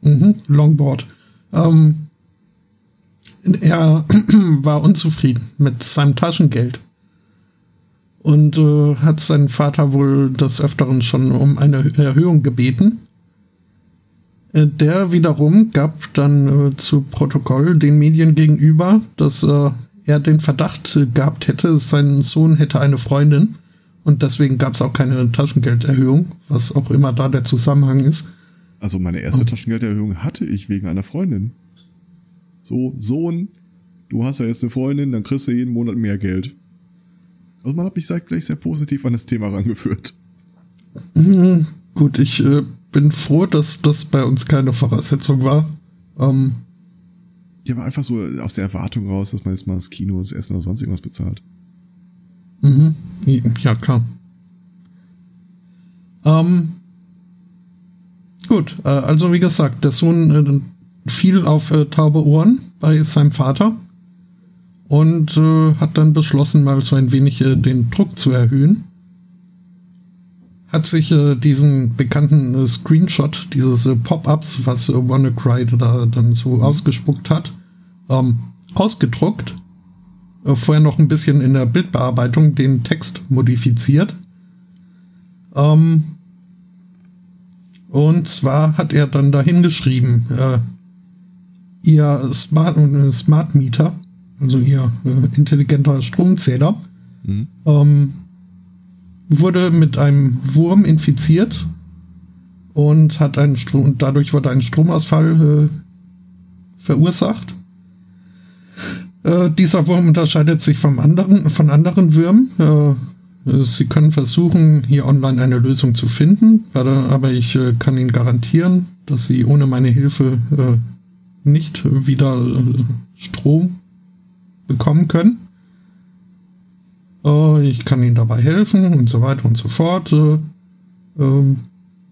Mhm, Longboard. Ähm, er war unzufrieden mit seinem Taschengeld und äh, hat seinen Vater wohl des Öfteren schon um eine Erhöhung gebeten. Äh, der wiederum gab dann äh, zu Protokoll den Medien gegenüber, dass äh, er den Verdacht gehabt hätte, sein Sohn hätte eine Freundin und deswegen gab es auch keine Taschengelderhöhung, was auch immer da der Zusammenhang ist. Also meine erste Taschengelderhöhung hatte ich wegen einer Freundin. So, Sohn, du hast ja jetzt eine Freundin, dann kriegst du jeden Monat mehr Geld. Also man hat mich gleich sehr positiv an das Thema rangeführt. Mhm, gut, ich äh, bin froh, dass das bei uns keine Voraussetzung war. Ähm, ja, aber einfach so aus der Erwartung raus, dass man jetzt mal das Kino, das Essen oder sonst irgendwas bezahlt. Mhm, ja, klar. Ähm, gut, äh, also wie gesagt, der Sohn äh, fiel auf äh, taube Ohren bei seinem Vater und äh, hat dann beschlossen, mal so ein wenig äh, den Druck zu erhöhen. Hat sich äh, diesen bekannten äh, Screenshot dieses äh, Pop-ups, was äh, WannaCry da dann so mhm. ausgespuckt hat, ähm, ausgedruckt. vorher noch ein bisschen in der Bildbearbeitung den Text modifiziert. Ähm, und zwar hat er dann dahin geschrieben, ihr Smart, Smart Meter also ihr äh, intelligenter Stromzähler, mhm. ähm, wurde mit einem Wurm infiziert und hat einen Strom, und dadurch wurde ein Stromausfall äh, verursacht. Äh, dieser Wurm unterscheidet sich vom anderen, von anderen Würmen. Äh, Sie können versuchen, hier online eine Lösung zu finden, aber ich äh, kann Ihnen garantieren, dass Sie ohne meine Hilfe äh, nicht wieder Strom bekommen können. Äh, ich kann ihnen dabei helfen und so weiter und so fort. Äh, äh,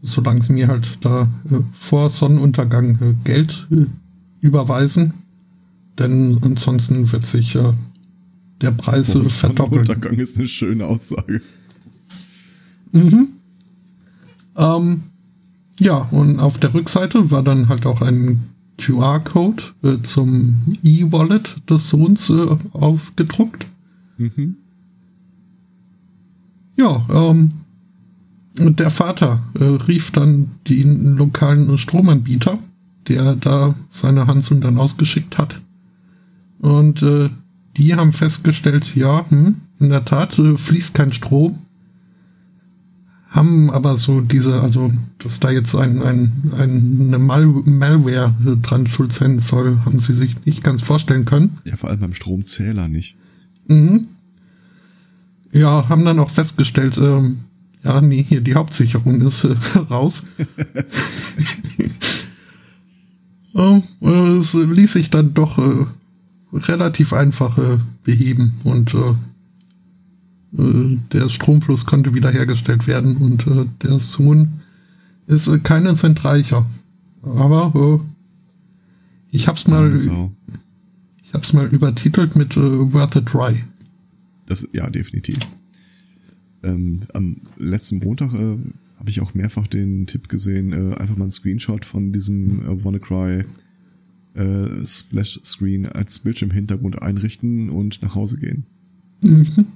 solange sie mir halt da äh, vor Sonnenuntergang äh, Geld äh, überweisen. Denn ansonsten wird sich der Preis vor verdoppeln. Sonnenuntergang ist eine schöne Aussage. Mhm. Ähm, ja, und auf der Rückseite war dann halt auch ein QR-Code äh, zum E-Wallet des Sohns äh, aufgedruckt. Mhm. Ja, ähm, der Vater äh, rief dann den lokalen Stromanbieter, der da seine Hansung dann ausgeschickt hat. Und äh, die haben festgestellt, ja, hm, in der Tat äh, fließt kein Strom. Haben aber so diese, also, dass da jetzt ein, ein, ein, eine Mal Malware dran schuld sein soll, haben sie sich nicht ganz vorstellen können. Ja, vor allem beim Stromzähler nicht. Mhm. Ja, haben dann auch festgestellt, ähm, ja, nee, hier die Hauptsicherung ist äh, raus. äh, es ließ sich dann doch äh, relativ einfach äh, beheben und äh, der Stromfluss konnte wiederhergestellt werden und äh, der Sohn ist äh, kein Cent reicher. Aber äh, ich hab's mal, so. ich hab's mal übertitelt mit äh, Worth a Try. Das, ja, definitiv. Ähm, am letzten Montag äh, habe ich auch mehrfach den Tipp gesehen, äh, einfach mal einen Screenshot von diesem äh, WannaCry äh, Splash Screen als Bildschirmhintergrund einrichten und nach Hause gehen. Mhm.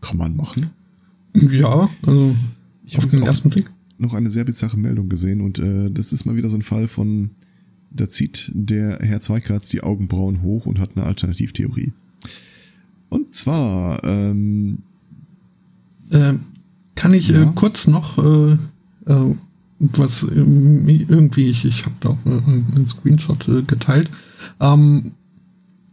Kann man machen. Ja, also ich habe den ersten Blick noch eine sehr bizarre Meldung gesehen und äh, das ist mal wieder so ein Fall von, da zieht der Herr Zweikratz die Augenbrauen hoch und hat eine Alternativtheorie. Und zwar ähm, äh, kann ich äh, ja? äh, kurz noch äh, äh, was irgendwie, ich, ich habe da auch einen Screenshot äh, geteilt. Ähm,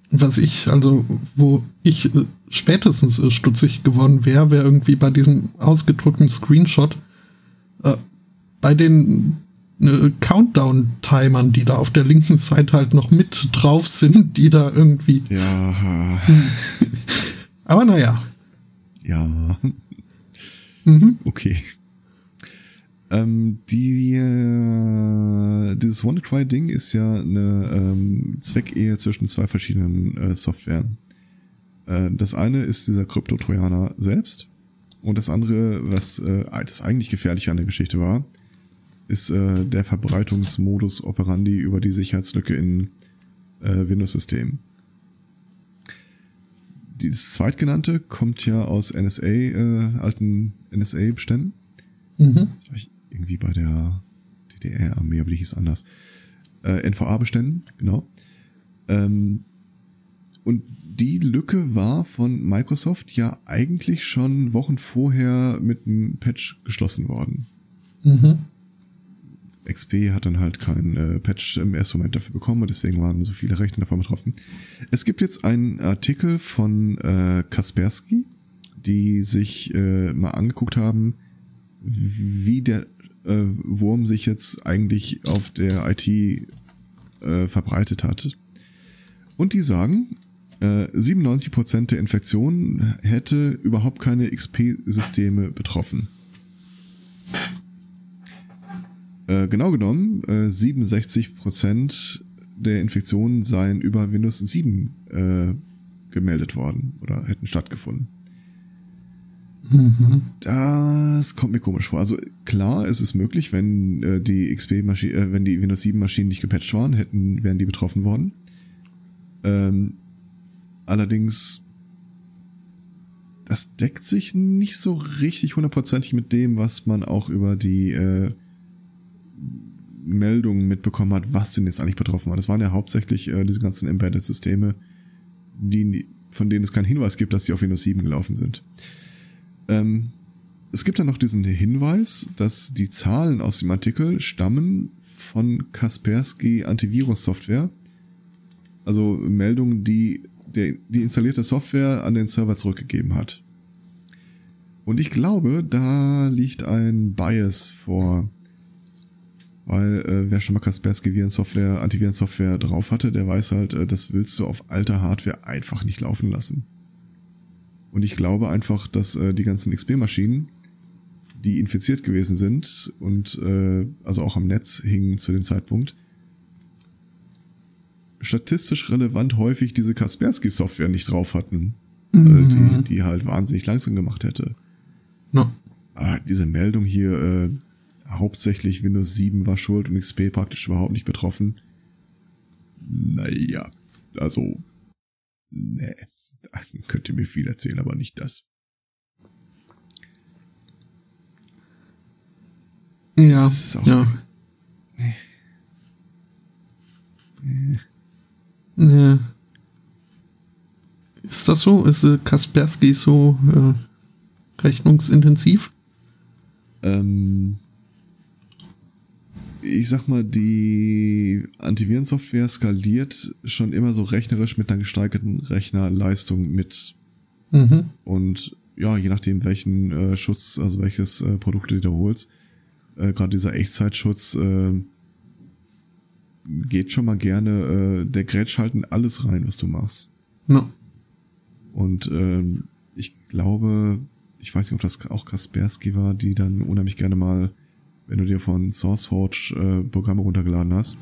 was ich, also, wo ich äh, spätestens äh, stutzig geworden wäre, wäre irgendwie bei diesem ausgedruckten Screenshot äh, bei den äh, Countdown-Timern, die da auf der linken Seite halt noch mit drauf sind, die da irgendwie. Ja. Aber naja. Ja. Mhm. Okay. Ähm, die, äh, dieses WannaCry-Ding ist ja eine ähm, Zweckehe zwischen zwei verschiedenen äh, Softwaren. Äh, das eine ist dieser Krypto-Trojaner selbst und das andere, was äh, das eigentlich gefährliche an der Geschichte war, ist äh, der Verbreitungsmodus operandi über die Sicherheitslücke in äh, Windows-Systemen. Dieses zweitgenannte kommt ja aus NSA, äh, alten NSA-Beständen. Mhm. Das war ich irgendwie bei der DDR-Armee, aber die hieß anders. Äh, NVA-Beständen, genau. Ähm, und die Lücke war von Microsoft ja eigentlich schon Wochen vorher mit einem Patch geschlossen worden. Mhm. XP hat dann halt kein äh, Patch im ersten Moment dafür bekommen und deswegen waren so viele Rechte davon betroffen. Es gibt jetzt einen Artikel von äh, Kaspersky, die sich äh, mal angeguckt haben, wie der äh, Wurm sich jetzt eigentlich auf der IT äh, verbreitet hat. Und die sagen, äh, 97% der Infektionen hätte überhaupt keine XP-Systeme betroffen. Äh, genau genommen, äh, 67% der Infektionen seien über Windows 7 äh, gemeldet worden oder hätten stattgefunden. Mhm. Das kommt mir komisch vor. Also klar, es ist möglich, wenn äh, die XP Maschine, äh, wenn die Windows 7 Maschinen nicht gepatcht waren, hätten wären die betroffen worden. Ähm, allerdings das deckt sich nicht so richtig hundertprozentig mit dem, was man auch über die äh, Meldungen mitbekommen hat, was denn jetzt eigentlich betroffen war. Das waren ja hauptsächlich äh, diese ganzen Embedded-Systeme, die, von denen es keinen Hinweis gibt, dass die auf Windows 7 gelaufen sind. Ähm, es gibt dann noch diesen Hinweis, dass die Zahlen aus dem Artikel stammen von Kaspersky Antivirus-Software. Also Meldungen, die der, die installierte Software an den Server zurückgegeben hat. Und ich glaube, da liegt ein Bias vor. Weil äh, wer schon mal Kaspersky Virensoftware, Antivirensoftware drauf hatte, der weiß halt, äh, das willst du auf alter Hardware einfach nicht laufen lassen. Und ich glaube einfach, dass äh, die ganzen XP-Maschinen, die infiziert gewesen sind und äh, also auch am Netz hingen zu dem Zeitpunkt, statistisch relevant häufig diese Kaspersky-Software nicht drauf hatten, mhm. die, die halt wahnsinnig langsam gemacht hätte. No. Aber diese Meldung hier, äh, hauptsächlich Windows 7 war schuld und XP praktisch überhaupt nicht betroffen. Naja, also, nee, könnt ihr mir viel erzählen, aber nicht das. Ja, das ja. Nee. Nee. Ist das so? Ist äh, Kaspersky so äh, rechnungsintensiv? Ähm, ich sag mal, die Antivirensoftware skaliert schon immer so rechnerisch mit einer gesteigerten Rechnerleistung mit. Mhm. Und ja, je nachdem, welchen äh, Schutz, also welches äh, Produkt du wiederholst, äh, gerade dieser Echtzeitschutz äh, geht schon mal gerne, äh, der grätscht halt in alles rein, was du machst. No. Und ähm, ich glaube, ich weiß nicht, ob das auch Kaspersky war, die dann unheimlich gerne mal, wenn du dir von SourceForge äh, Programme runtergeladen hast,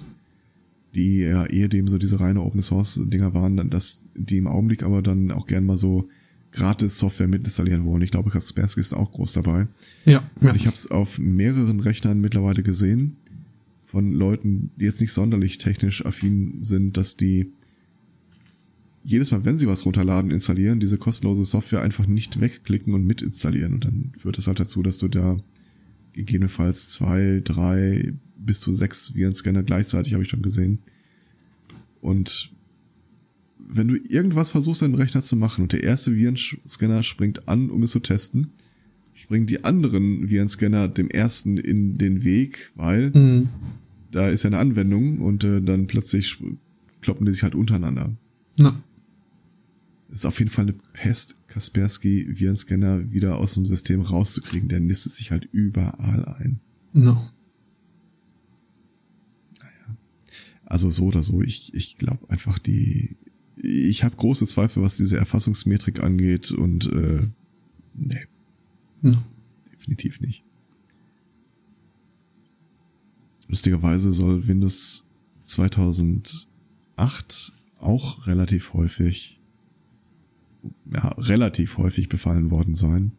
die ja ehedem so diese reine Open Source Dinger waren, dass die im Augenblick aber dann auch gerne mal so gratis Software mitinstallieren wollen. Ich glaube, Kaspersky ist auch groß dabei. Ja. ja. Und ich habe es auf mehreren Rechnern mittlerweile gesehen von Leuten, die jetzt nicht sonderlich technisch affin sind, dass die jedes Mal, wenn sie was runterladen, installieren, diese kostenlose Software einfach nicht wegklicken und mitinstallieren. Und dann führt es halt dazu, dass du da gegebenenfalls zwei, drei bis zu sechs Virenscanner gleichzeitig, habe ich schon gesehen. Und wenn du irgendwas versuchst, deinen Rechner zu machen und der erste Virenscanner springt an, um es zu testen, springen die anderen Virenscanner dem ersten in den Weg, weil mhm. da ist ja eine Anwendung und äh, dann plötzlich kloppen die sich halt untereinander. Na. Ist auf jeden Fall eine Pest, Kaspersky Virenscanner wieder aus dem System rauszukriegen. Der nistet sich halt überall ein. No. Naja. Also so oder so, ich, ich glaube einfach die, ich habe große Zweifel, was diese Erfassungsmetrik angeht und äh, nee. No. Definitiv nicht. Lustigerweise soll Windows 2008 auch relativ häufig, ja, relativ häufig befallen worden sein.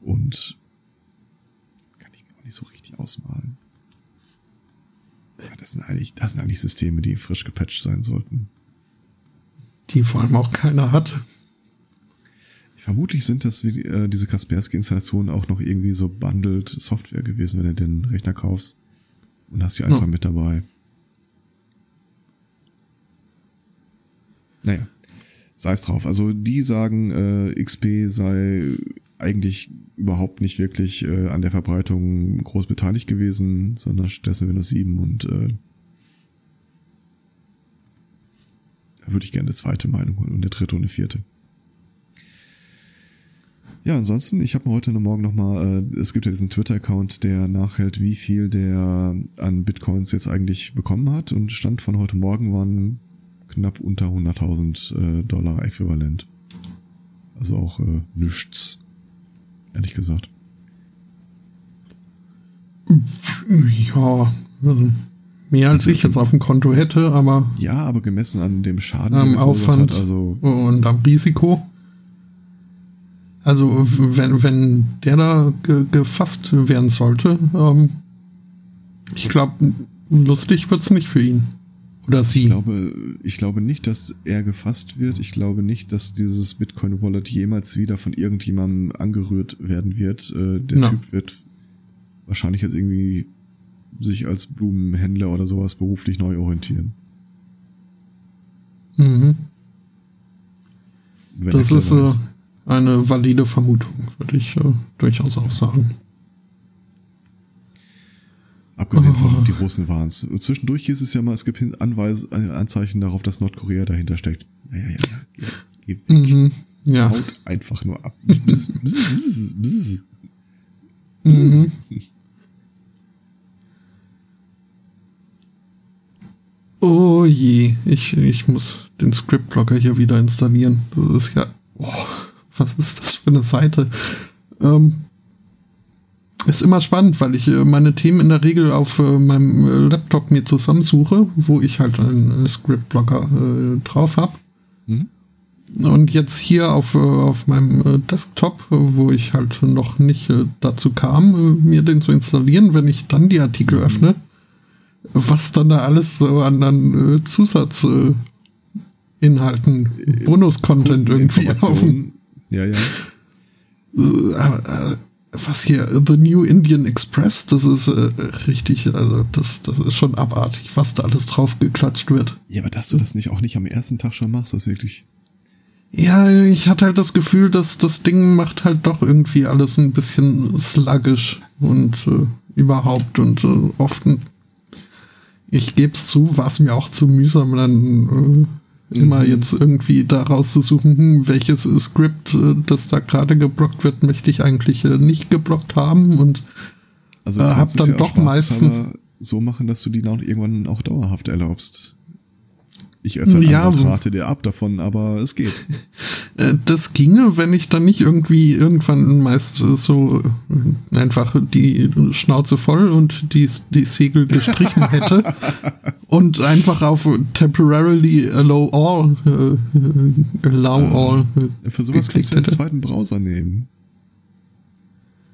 Und kann ich mir auch nicht so richtig ausmalen. Ja, das sind eigentlich, das sind eigentlich Systeme, die frisch gepatcht sein sollten. Die vor allem auch keiner hat. Vermutlich sind das wie äh, diese Kaspersky-Installationen auch noch irgendwie so bundled Software gewesen, wenn du den Rechner kaufst und hast sie einfach ja. mit dabei. Naja, sei es drauf. Also die sagen, äh, XP sei eigentlich überhaupt nicht wirklich äh, an der Verbreitung groß beteiligt gewesen, sondern stattdessen Windows 7 und äh, da würde ich gerne eine zweite Meinung holen und eine dritte und eine vierte. Ja, ansonsten, ich habe mir heute Morgen nochmal, äh, es gibt ja diesen Twitter-Account, der nachhält, wie viel der an Bitcoins jetzt eigentlich bekommen hat und Stand von heute Morgen waren knapp unter 100.000 äh, Dollar äquivalent. Also auch äh, nichts, ehrlich gesagt. Ja, also mehr als also, ich jetzt auf dem Konto hätte, aber. Ja, aber gemessen an dem Schaden, am Aufwand hat, also und am Risiko. Also wenn, wenn der da ge gefasst werden sollte, ähm, ich glaube, lustig wird's nicht für ihn. Oder sie. Ich glaube, ich glaube nicht, dass er gefasst wird. Ich glaube nicht, dass dieses Bitcoin Wallet jemals wieder von irgendjemandem angerührt werden wird. Äh, der no. Typ wird wahrscheinlich jetzt irgendwie sich als Blumenhändler oder sowas beruflich neu orientieren. Mhm. Wenn das ist äh, eine valide Vermutung, würde ich äh, durchaus auch sagen. Abgesehen oh. von die Russen waren es. Zwischendurch hieß es ja mal, es gibt Anweis äh, Anzeichen darauf, dass Nordkorea dahinter steckt. Ja, ja, ja. Geh, geh mhm, ja. Haut einfach nur ab. Bzz, bzz, bzz, mhm. Oh je, ich, ich muss den Scriptblocker hier wieder installieren. Das ist ja. Oh, was ist das für eine Seite? Ähm, ist immer spannend, weil ich äh, meine Themen in der Regel auf äh, meinem äh, Laptop mir zusammensuche, wo ich halt einen Script-Blocker äh, drauf habe. Mhm. und jetzt hier auf, auf meinem Desktop, wo ich halt noch nicht dazu kam, mir den zu installieren, wenn ich dann die Artikel mhm. öffne, was dann da alles so an, an Zusatzinhalten, Bonus-Content irgendwie auf Ja, ja. Was hier, The New Indian Express, das ist äh, richtig, also das, das ist schon abartig, was da alles drauf geklatscht wird. Ja, aber dass du das nicht auch nicht am ersten Tag schon machst, das ist wirklich. Ja, ich hatte halt das Gefühl, dass das Ding macht halt doch irgendwie alles ein bisschen sluggish und äh, überhaupt und äh, oft, ich gebe es zu, war es mir auch zu mühsam, dann äh, immer mhm. jetzt irgendwie da rauszusuchen, hm, welches Skript, äh, das da gerade geblockt wird, möchte ich eigentlich äh, nicht geblockt haben und also äh, habe dann ja doch meistens so machen, dass du die dann irgendwann auch dauerhaft erlaubst. Ich als ein ja, rate dir ab davon, aber es geht. Äh, das ginge, wenn ich dann nicht irgendwie irgendwann meist so äh, einfach die Schnauze voll und die, die Segel gestrichen hätte und einfach auf temporarily allow all, uh, allow äh, all. Äh, für sowas kannst du einen zweiten Browser nehmen.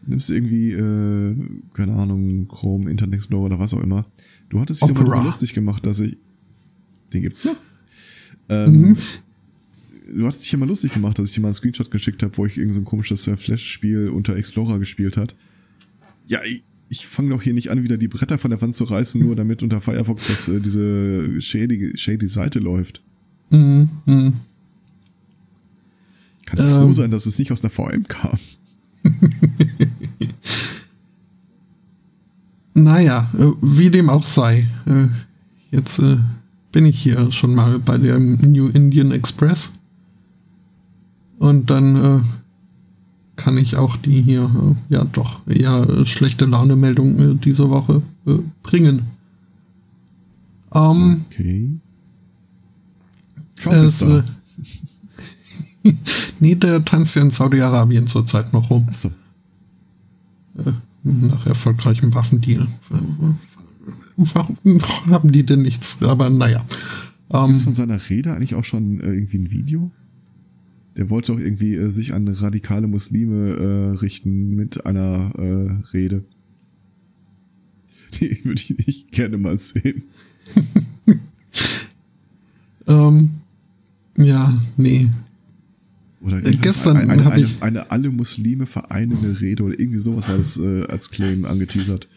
Nimmst irgendwie, äh, keine Ahnung, Chrome, Internet Explorer oder was auch immer. Du hattest dich aber lustig gemacht, dass ich den gibt's noch? Ähm, mhm. Du hast dich immer lustig gemacht, dass ich dir mal einen Screenshot geschickt habe, wo ich irgendein so komisches äh, Flash-Spiel unter Explorer gespielt hat. Ja, ich, ich fange doch hier nicht an, wieder die Bretter von der Wand zu reißen, nur damit unter Firefox das, äh, diese shady, shady Seite läuft. Mhm. Mhm. Kannst ähm. froh sein, dass es nicht aus einer VM kam. naja, äh, wie dem auch sei. Äh, jetzt bin ich hier schon mal bei dem New Indian Express. Und dann äh, kann ich auch die hier, äh, ja doch, eher schlechte Laune-Meldung äh, diese Woche äh, bringen. Ähm, okay. Trump es, ist. Äh, nee, der tanzt ja in Saudi-Arabien zurzeit noch rum. Achso. Äh, nach erfolgreichem Waffendeal. Warum haben die denn nichts? Aber naja. Ähm, ist von seiner Rede eigentlich auch schon äh, irgendwie ein Video? Der wollte doch irgendwie äh, sich an radikale Muslime äh, richten mit einer äh, Rede. Die würde ich nicht gerne mal sehen. ähm, ja, nee. Oder äh, gestern eine, eine, eine, eine, alle Muslime vereinende Rede oder irgendwie sowas war das äh, als Claim angeteasert.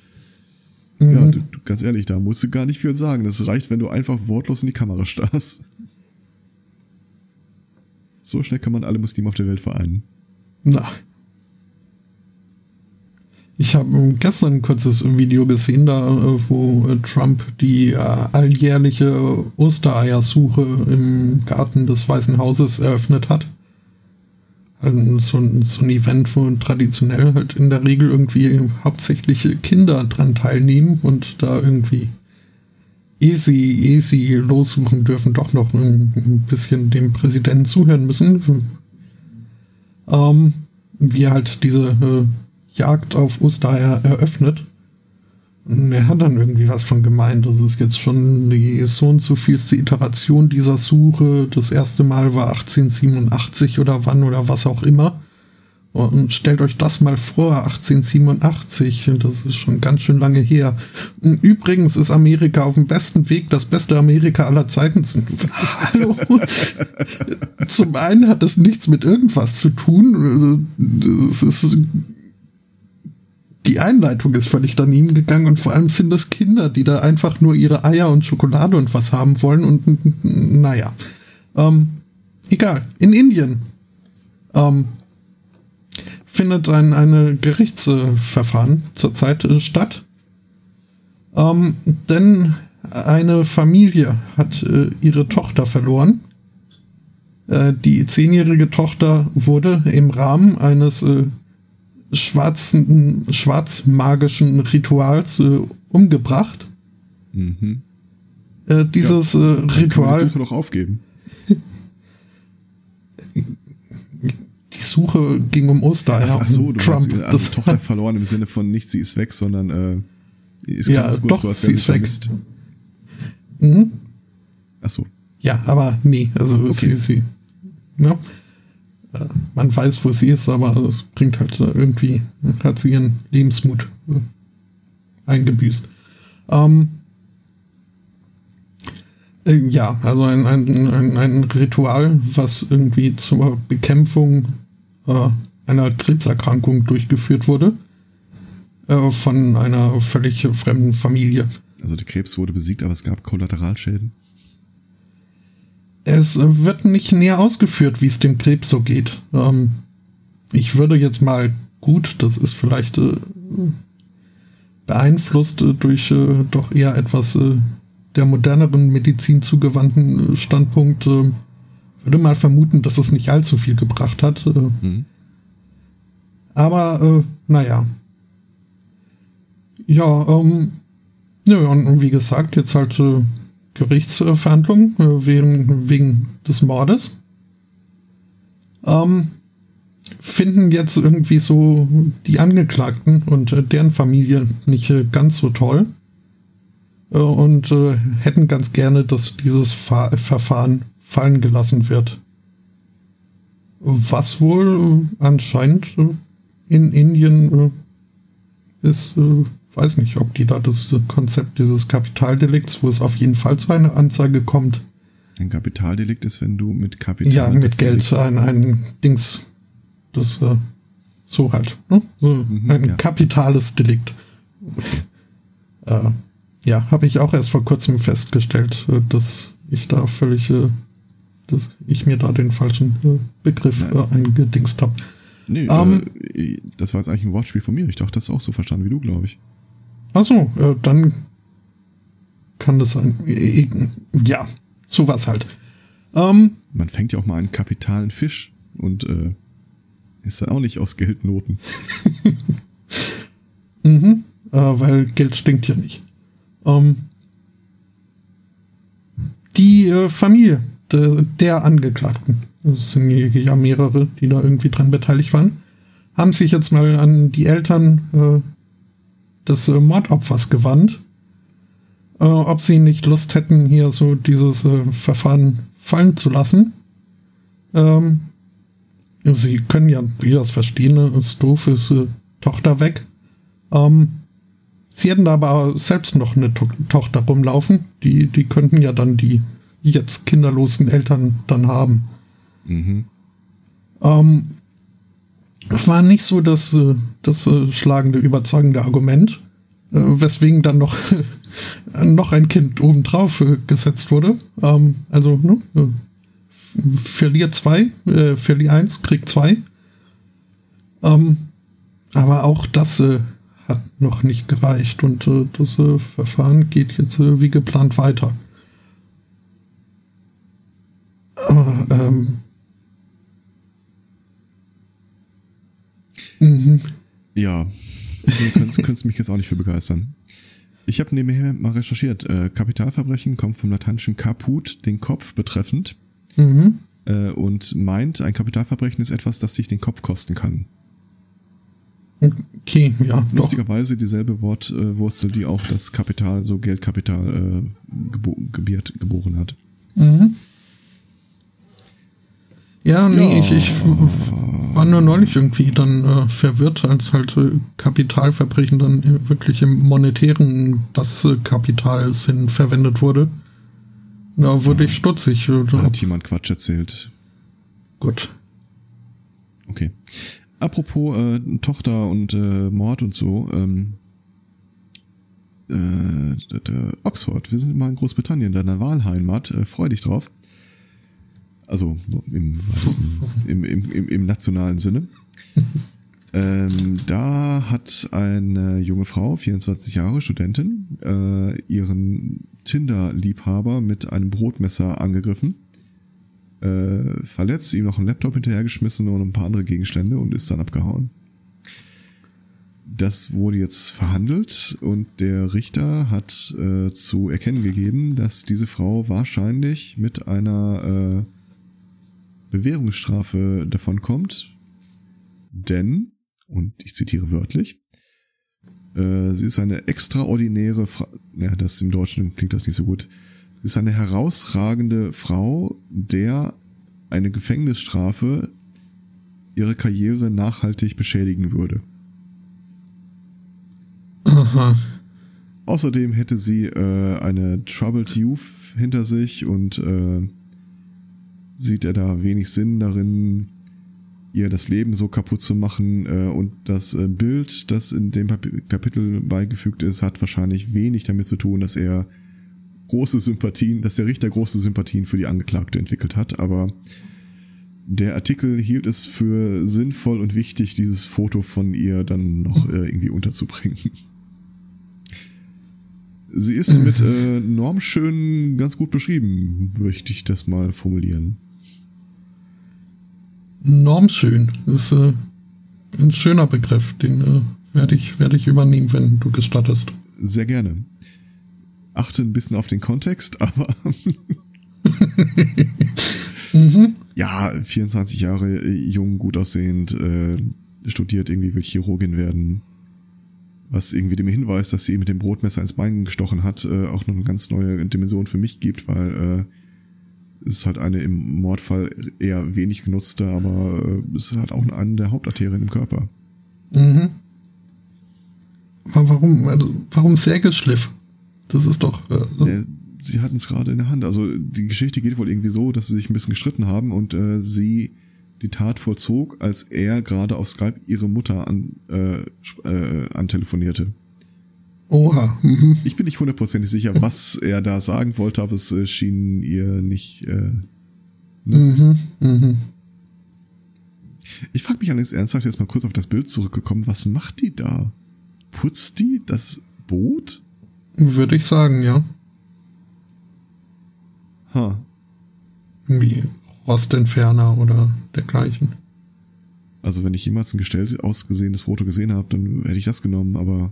Mhm. Ja, du, du, ganz ehrlich, da musst du gar nicht viel sagen. Das reicht, wenn du einfach wortlos in die Kamera starrst. So schnell kann man alle Muslime auf der Welt vereinen. Na. Ich habe gestern ein kurzes Video gesehen, da äh, wo äh, Trump die äh, alljährliche Ostereiersuche im Garten des Weißen Hauses eröffnet hat. So, ein, so ein Event, wo traditionell halt in der Regel irgendwie hauptsächlich Kinder dran teilnehmen und da irgendwie easy, easy lossuchen dürfen, doch noch ein, bisschen dem Präsidenten zuhören müssen. Ähm, wie halt diese äh, Jagd auf Ostereier eröffnet. Er hat dann irgendwie was von gemeint. Das ist jetzt schon die so und so vielste Iteration dieser Suche. Das erste Mal war 1887 oder wann oder was auch immer. Und stellt euch das mal vor, 1887, das ist schon ganz schön lange her. Übrigens ist Amerika auf dem besten Weg, das beste Amerika aller Zeiten zu. Hallo? Zum einen hat das nichts mit irgendwas zu tun. Es ist die Einleitung ist völlig daneben gegangen und vor allem sind das Kinder, die da einfach nur ihre Eier und Schokolade und was haben wollen und naja. Ähm, egal. In Indien ähm, findet ein eine Gerichtsverfahren zurzeit äh, statt. Ähm, denn eine Familie hat äh, ihre Tochter verloren. Äh, die zehnjährige Tochter wurde im Rahmen eines äh, schwarzen, schwarzmagischen Rituals äh, umgebracht. Mhm. Äh, dieses ja, äh, Ritual. Die Suche doch aufgeben. Die Suche ging um Ostereier. Ach, ach so, du Trump. hast also Tochter verloren im Sinne von nicht sie ist weg, sondern äh, ist ja, gut doch, so, als sie ist weg. Mhm. Ach so. Ja, aber nee, also okay. sie, sie ja, äh, man weiß, wo sie ist, aber es bringt halt irgendwie, hat sie ihren Lebensmut äh, eingebüßt. Ähm, äh, ja, also ein, ein, ein, ein, Ritual, was irgendwie zur Bekämpfung äh, einer Krebserkrankung durchgeführt wurde äh, von einer völlig fremden Familie. Also der Krebs wurde besiegt, aber es gab Kollateralschäden. Es wird nicht näher ausgeführt, wie es dem Krebs so geht. Ähm, ich würde jetzt mal gut, das ist vielleicht äh, beeinflusst äh, durch äh, doch eher etwas äh, der moderneren Medizin zugewandten äh, Standpunkt, äh, würde mal vermuten, dass es nicht allzu viel gebracht hat. Mhm. Aber naja. Ja, ähm, ja, und wie gesagt, jetzt halt Gerichtsverhandlungen äh, wegen, wegen des Mordes. Ähm, finden jetzt irgendwie so die Angeklagten und äh, deren Familie nicht äh, ganz so toll und hätten ganz gerne, dass dieses Fa Verfahren fallen gelassen wird. Was wohl anscheinend in Indien ist weiß nicht, ob die da das Konzept dieses Kapitaldelikts, wo es auf jeden Fall zu einer Anzeige kommt. Ein Kapitaldelikt ist, wenn du mit Kapital. Ja, mit Geld ein, ein Dings. Das äh, so halt. Ne? So mhm, ein ja. kapitales Delikt. äh, ja, habe ich auch erst vor kurzem festgestellt, äh, dass ich da völlig, äh, dass ich mir da den falschen äh, Begriff äh, eingedingst habe. Nee, ähm, das war jetzt eigentlich ein Wortspiel von mir. Ich dachte, das ist auch so verstanden wie du, glaube ich. Achso, äh, dann kann das sein. Äh, ja, sowas halt. Ähm, Man fängt ja auch mal einen kapitalen Fisch und äh, ist dann auch nicht aus Geldnoten. mhm, äh, weil Geld stinkt ja nicht. Ähm, die äh, Familie de, der Angeklagten, das sind ja mehrere, die da irgendwie dran beteiligt waren, haben sich jetzt mal an die Eltern äh, des äh, Mordopfers gewandt, äh, ob sie nicht Lust hätten, hier so dieses äh, Verfahren fallen zu lassen. Ähm, sie können ja, wie das verstehen, ne, ist doof, ist äh, Tochter weg. Ähm, sie hätten da aber selbst noch eine to Tochter rumlaufen. Die, die könnten ja dann die jetzt kinderlosen Eltern dann haben. Mhm. Ähm, es war nicht so das, äh, das äh, schlagende, überzeugende Argument, äh, weswegen dann noch, noch ein Kind obendrauf gesetzt wurde. Ähm, also, ne, verliert zwei, äh, verliert eins, kriegt zwei. Ähm, aber auch das hat noch nicht gereicht und äh, das äh, Verfahren geht jetzt äh, wie geplant weiter. ähm, Mhm. Ja, du könntest, mich jetzt auch nicht für begeistern. Ich habe nebenher mal recherchiert. Äh, Kapitalverbrechen kommt vom lateinischen caput, den Kopf betreffend. Mhm. Äh, und meint, ein Kapitalverbrechen ist etwas, das sich den Kopf kosten kann. Okay, ja. Lustigerweise doch. dieselbe Wortwurzel, die auch das Kapital, so Geldkapital äh, gebo gebiert, geboren hat. Mhm. Ja, nee, ja. ich, ich war nur neulich irgendwie dann äh, verwirrt, als halt äh, Kapitalverbrechen dann äh, wirklich im monetären das äh, Kapitalsinn verwendet wurde. Da wurde ja. ich stutzig. Hat jemand Quatsch erzählt. Gut. Okay. Apropos äh, Tochter und äh, Mord und so, ähm, äh, Oxford, wir sind mal in Großbritannien, deiner Wahlheimat, äh, freu dich drauf also im, im, im, im, im nationalen Sinne. ähm, da hat eine junge Frau, 24 Jahre, Studentin, äh, ihren Tinder-Liebhaber mit einem Brotmesser angegriffen, äh, verletzt, ihm noch einen Laptop hinterhergeschmissen und ein paar andere Gegenstände und ist dann abgehauen. Das wurde jetzt verhandelt und der Richter hat äh, zu erkennen gegeben, dass diese Frau wahrscheinlich mit einer äh, Bewährungsstrafe davon kommt, denn, und ich zitiere wörtlich, äh, sie ist eine extraordinäre Frau, ja, das im Deutschen klingt das nicht so gut, sie ist eine herausragende Frau, der eine Gefängnisstrafe ihre Karriere nachhaltig beschädigen würde. Aha. Außerdem hätte sie äh, eine Troubled Youth hinter sich und äh, sieht er da wenig Sinn darin, ihr das Leben so kaputt zu machen. Äh, und das äh, Bild, das in dem Kapitel beigefügt ist, hat wahrscheinlich wenig damit zu tun, dass er große Sympathien, dass der Richter große Sympathien für die Angeklagte entwickelt hat. Aber der Artikel hielt es für sinnvoll und wichtig, dieses Foto von ihr dann noch äh, irgendwie unterzubringen. Sie ist mit äh, normschön ganz gut beschrieben, möchte ich das mal formulieren. Normschön ist äh, ein schöner Begriff, den äh, werde ich, werd ich übernehmen, wenn du gestattest. Sehr gerne. Achte ein bisschen auf den Kontext, aber mhm. ja, 24 Jahre äh, jung, gut aussehend, äh, studiert irgendwie will Chirurgin werden was irgendwie dem Hinweis, dass sie mit dem Brotmesser ins Bein gestochen hat, äh, auch noch eine ganz neue Dimension für mich gibt, weil äh, ist halt eine im Mordfall eher wenig genutzte, aber äh, es ist halt auch eine der Hauptarterien im Körper. Mhm. Aber warum, also, warum Sägeschliff? Das ist doch. Äh, so. ja, sie hatten es gerade in der Hand. Also die Geschichte geht wohl irgendwie so, dass sie sich ein bisschen gestritten haben und äh, sie die Tat vollzog, als er gerade auf Skype ihre Mutter an, äh, äh, antelefonierte. Oha. Mhm. Ich bin nicht hundertprozentig sicher, was er da sagen wollte, aber es äh, schien ihr nicht. Äh, ne? mhm. Mhm. Ich frage mich allerdings ernsthaft jetzt mal kurz auf das Bild zurückgekommen. Was macht die da? Putzt die das Boot? Würde ich sagen, ja. Ha. Wie Rostentferner oder dergleichen. Also wenn ich jemals ein gestellt ausgesehenes Foto gesehen habe, dann hätte ich das genommen, aber.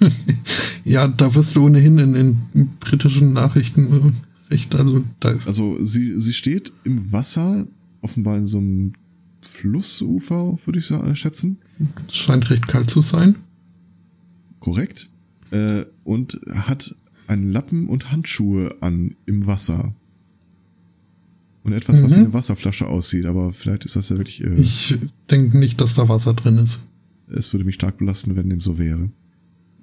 ja, da wirst du ohnehin in den britischen Nachrichten recht. Also, da also sie, sie steht im Wasser, offenbar in so einem Flussufer, würde ich sagen, schätzen. Es scheint recht kalt zu sein. Korrekt. Äh, und hat einen Lappen und Handschuhe an im Wasser. Und etwas, mhm. was wie eine Wasserflasche aussieht, aber vielleicht ist das ja wirklich. Äh, ich denke nicht, dass da Wasser drin ist. Es würde mich stark belasten, wenn dem so wäre.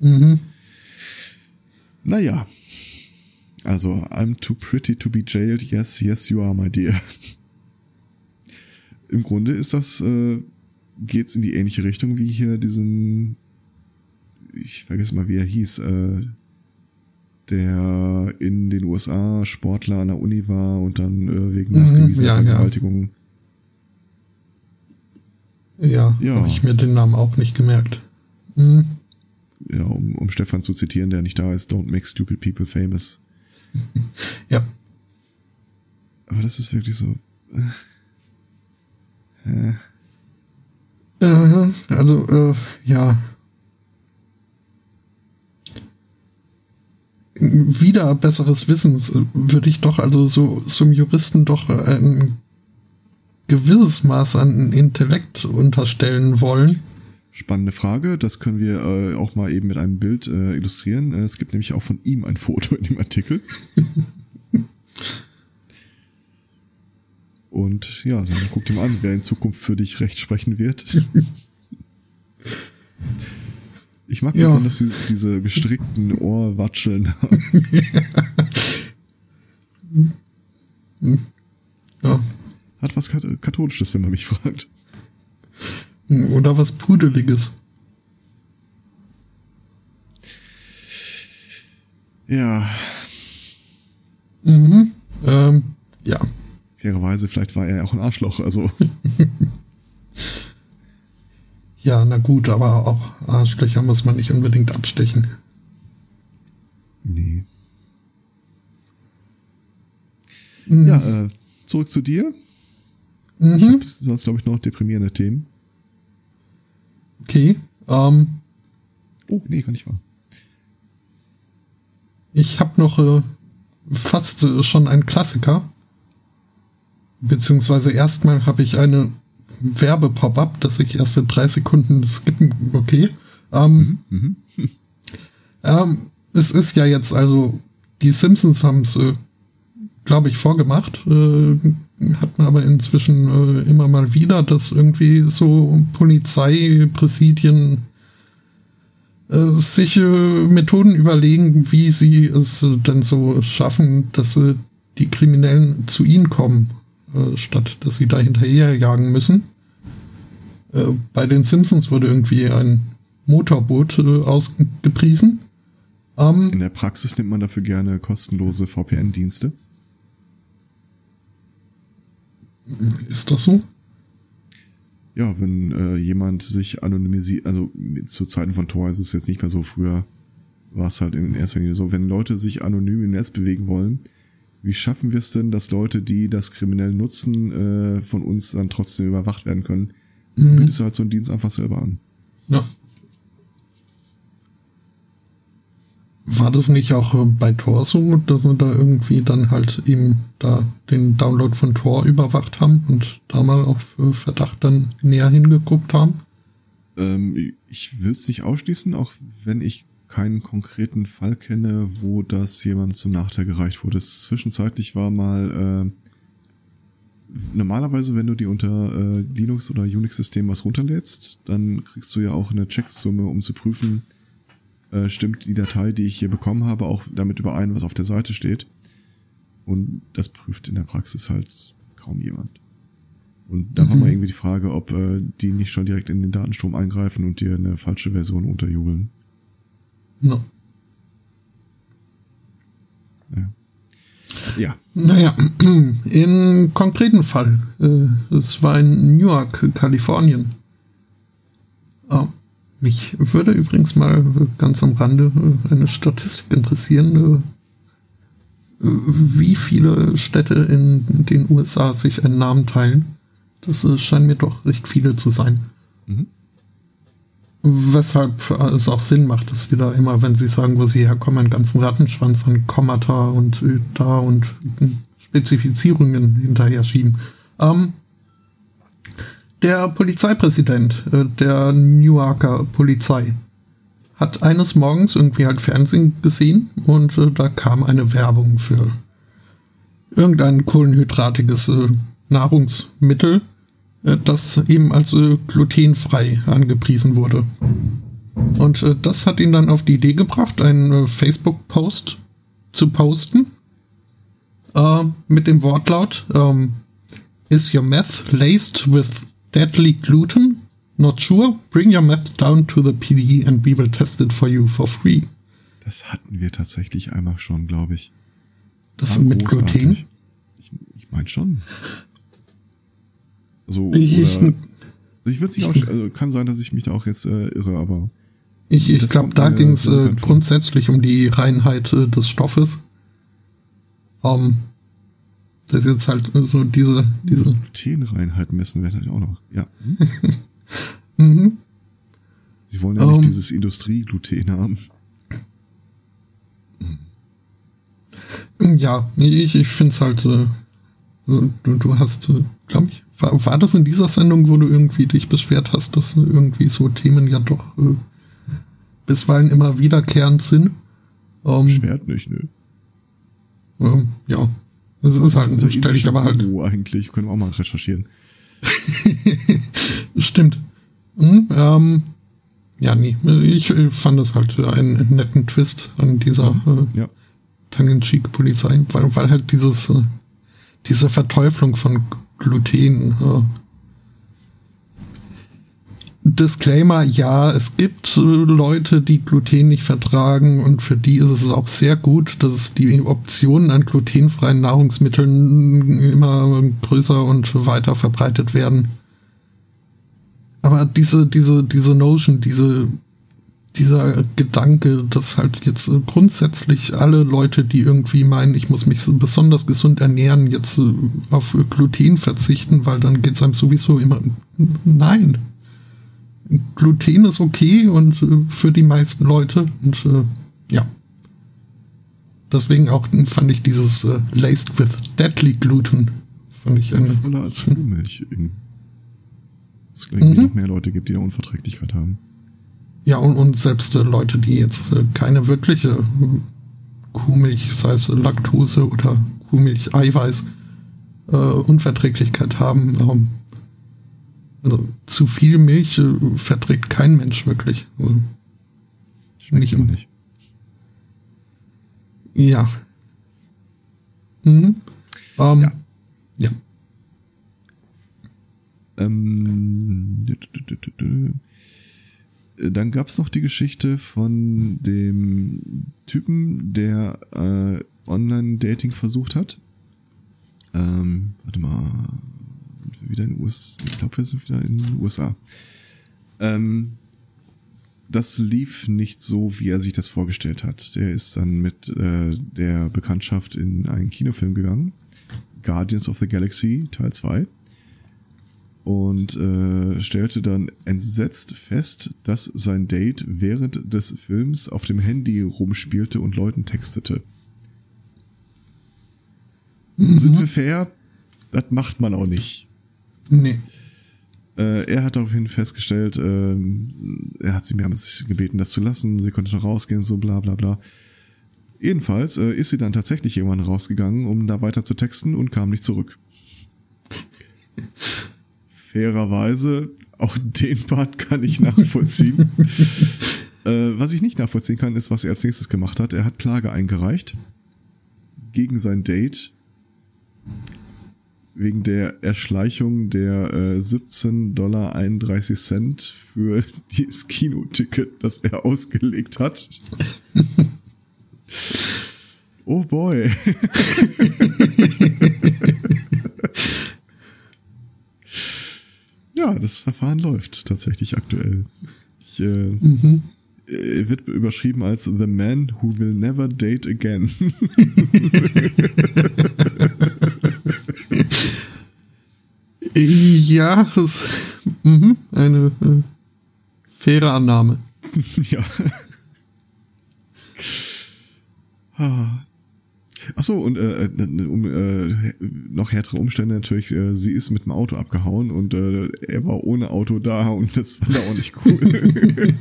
Mhm. Naja. Also, I'm too pretty to be jailed. Yes, yes, you are, my dear. Im Grunde ist das, äh, geht's in die ähnliche Richtung wie hier diesen, ich vergesse mal, wie er hieß, äh, der in den USA Sportler an der Uni war und dann äh, wegen mhm, nachgewiesener ja, Vergewaltigung. Ja, ja. habe ich mir den Namen auch nicht gemerkt. Mhm. Ja, um, um Stefan zu zitieren, der nicht da ist, don't make stupid people famous. ja. Aber das ist wirklich so. Äh, äh, also, äh, ja, wieder besseres Wissens würde ich doch also so zum Juristen doch ein gewisses Maß an Intellekt unterstellen wollen. Spannende Frage, das können wir äh, auch mal eben mit einem Bild äh, illustrieren. Äh, es gibt nämlich auch von ihm ein Foto in dem Artikel. Und ja, dann guck dir mal an, wer in Zukunft für dich recht sprechen wird. Ich mag ja. besonders die, diese gestrickten Ohrwatscheln. ja. Hat was Katholisches, wenn man mich fragt. Oder was Pudeliges. Ja. Mhm. Ähm, ja. Fairerweise, vielleicht war er ja auch ein Arschloch, also. Ja, na gut, aber auch Arschlöcher muss man nicht unbedingt abstechen. Nee. Mhm. Ja, äh, zurück zu dir. Mhm. Ich habe sonst, glaube ich, noch deprimierende Themen. Okay. Ähm, oh, nee, kann nicht wahr. Ich habe noch äh, fast äh, schon einen Klassiker. Beziehungsweise erstmal habe ich eine Werbe-Pop-up, dass ich erst in drei Sekunden skippen, okay. Ähm, mhm. mhm. ähm, es ist ja jetzt also, die Simpsons haben es, äh, glaube ich, vorgemacht. Äh, hat man aber inzwischen äh, immer mal wieder, dass irgendwie so Polizeipräsidien äh, sich äh, Methoden überlegen, wie sie es äh, denn so schaffen, dass äh, die Kriminellen zu ihnen kommen, äh, statt dass sie da hinterherjagen müssen. bei den Simpsons wurde irgendwie ein Motorboot ausgepriesen. Ähm, In der Praxis nimmt man dafür gerne kostenlose VPN-Dienste. Ist das so? Ja, wenn äh, jemand sich anonymisiert, also zu Zeiten von Tor ist es jetzt nicht mehr so, früher war es halt in erster Linie so, wenn Leute sich anonym im Netz bewegen wollen, wie schaffen wir es denn, dass Leute, die das kriminell nutzen, äh, von uns dann trotzdem überwacht werden können? Mhm. Bietest du halt so einen Dienst einfach selber an. Ja. War das nicht auch äh, bei Tor so, dass wir da irgendwie dann halt eben da den Download von Tor überwacht haben und da mal auf äh, Verdacht dann näher hingeguckt haben? Ähm, ich will es nicht ausschließen, auch wenn ich keinen konkreten Fall kenne, wo das jemand zum Nachteil gereicht wurde. Zwischenzeitlich war mal äh, normalerweise, wenn du die unter äh, Linux oder Unix-System was runterlädst, dann kriegst du ja auch eine Checksumme, um zu prüfen, äh, stimmt die Datei, die ich hier bekommen habe, auch damit überein, was auf der Seite steht. Und das prüft in der Praxis halt kaum jemand. Und da mhm. war mal irgendwie die Frage, ob äh, die nicht schon direkt in den Datenstrom eingreifen und dir eine falsche Version unterjubeln. No. Ja. ja. Naja, im konkreten Fall, äh, es war in Newark, Kalifornien. Oh, mich würde übrigens mal ganz am Rande äh, eine Statistik interessieren, äh, wie viele Städte in den USA sich einen Namen teilen. Das äh, scheinen mir doch recht viele zu sein. Mhm. Weshalb es auch Sinn macht, dass sie da immer, wenn sie sagen, wo sie herkommen, einen ganzen Rattenschwanz an Kommata und da und Spezifizierungen hinterher schieben. Ähm, der Polizeipräsident äh, der Newarker Polizei hat eines Morgens irgendwie halt Fernsehen gesehen und äh, da kam eine Werbung für irgendein kohlenhydratiges äh, Nahrungsmittel, äh, das eben als äh, glutenfrei angepriesen wurde. Und äh, das hat ihn dann auf die Idee gebracht, einen Facebook-Post zu posten mit dem Wortlaut ähm, Is your meth laced with Deadly gluten? Not sure? Bring your meth down to the PD and we will test it for you for free. Das hatten wir tatsächlich einmal schon, glaube ich. Das War mit großartig. Gluten? Ich, ich meine schon. Also, ich, ich, ich würde nicht auch, also kann sein, dass ich mich da auch jetzt äh, irre, aber. Ich, ich glaube, da ging es äh, grundsätzlich um die Reinheit äh, des Stoffes. Um, ähm, das ist jetzt halt so diese, diese. Glutenreinheit messen werden halt auch noch, ja. mhm. Sie wollen ja um, nicht ähm. dieses Industriegluten haben. Ja, ich, ich finde es halt, äh, du, du hast, äh, glaube ich, war, war das in dieser Sendung, wo du irgendwie dich beschwert hast, dass irgendwie so Themen ja doch äh, bisweilen immer wiederkehrend sind? Ähm, Schwert nicht, ne? Ähm, ja, das ist halt, so stelle ich aber halt. Wo eigentlich? Können wir auch mal recherchieren. Stimmt. Hm, ähm, ja, nee. Ich fand das halt einen netten Twist an dieser äh, ja. Tongue-in-Cheek-Polizei, weil, weil halt dieses, äh, diese Verteuflung von Gluten äh, Disclaimer, ja, es gibt äh, Leute, die Gluten nicht vertragen und für die ist es auch sehr gut, dass die Optionen an glutenfreien Nahrungsmitteln immer größer und weiter verbreitet werden. Aber diese, diese, diese Notion, diese, dieser Gedanke, dass halt jetzt grundsätzlich alle Leute, die irgendwie meinen, ich muss mich besonders gesund ernähren, jetzt auf Gluten verzichten, weil dann geht es einem sowieso immer. Nein, Gluten ist okay und äh, für die meisten Leute und äh, ja. Deswegen auch fand ich dieses äh, Laced with Deadly Gluten fand ich sinnvoller als Kuhmilch. Es irgendwie mhm. noch mehr Leute gibt, die eine Unverträglichkeit haben. Ja, und, und selbst äh, Leute, die jetzt äh, keine wirkliche äh, Kuhmilch, sei es Laktose oder Kuhmilch-Eiweiß, äh, Unverträglichkeit haben. Also zu viel Milch äh, verträgt kein Mensch wirklich. Also, Schmeckt nicht, nicht. Ja. Mhm. Ähm, ja. ja. Ähm, dann gab es noch die Geschichte von dem Typen, der äh, Online-Dating versucht hat. Ähm, warte mal, wieder in den USA? Ich glaube, wir sind wieder in den USA. Ähm, das lief nicht so, wie er sich das vorgestellt hat. Der ist dann mit äh, der Bekanntschaft in einen Kinofilm gegangen. Guardians of the Galaxy Teil 2 und äh, stellte dann entsetzt fest, dass sein Date während des Films auf dem Handy rumspielte und Leuten textete. Mhm. Sind wir fair? Das macht man auch nicht. Nee. Äh, er hat daraufhin festgestellt, äh, er hat sie mehrmals gebeten, das zu lassen, sie konnte noch rausgehen, so bla bla bla. Jedenfalls äh, ist sie dann tatsächlich irgendwann rausgegangen, um da weiter zu texten und kam nicht zurück fairerweise, auch den Part kann ich nachvollziehen. äh, was ich nicht nachvollziehen kann, ist, was er als nächstes gemacht hat. Er hat Klage eingereicht gegen sein Date wegen der Erschleichung der äh, 17,31 Dollar für dieses Kinoticket, das er ausgelegt hat. oh boy. Ja, das Verfahren läuft tatsächlich aktuell. Ich, äh, mhm. äh, wird überschrieben als The Man Who Will Never Date Again. Ja, das ist mh, eine äh, faire Annahme. ja. Ah. Ach so, und äh, äh, um äh, noch härtere Umstände natürlich, äh, sie ist mit dem Auto abgehauen und äh, er war ohne Auto da und das fand er auch nicht cool.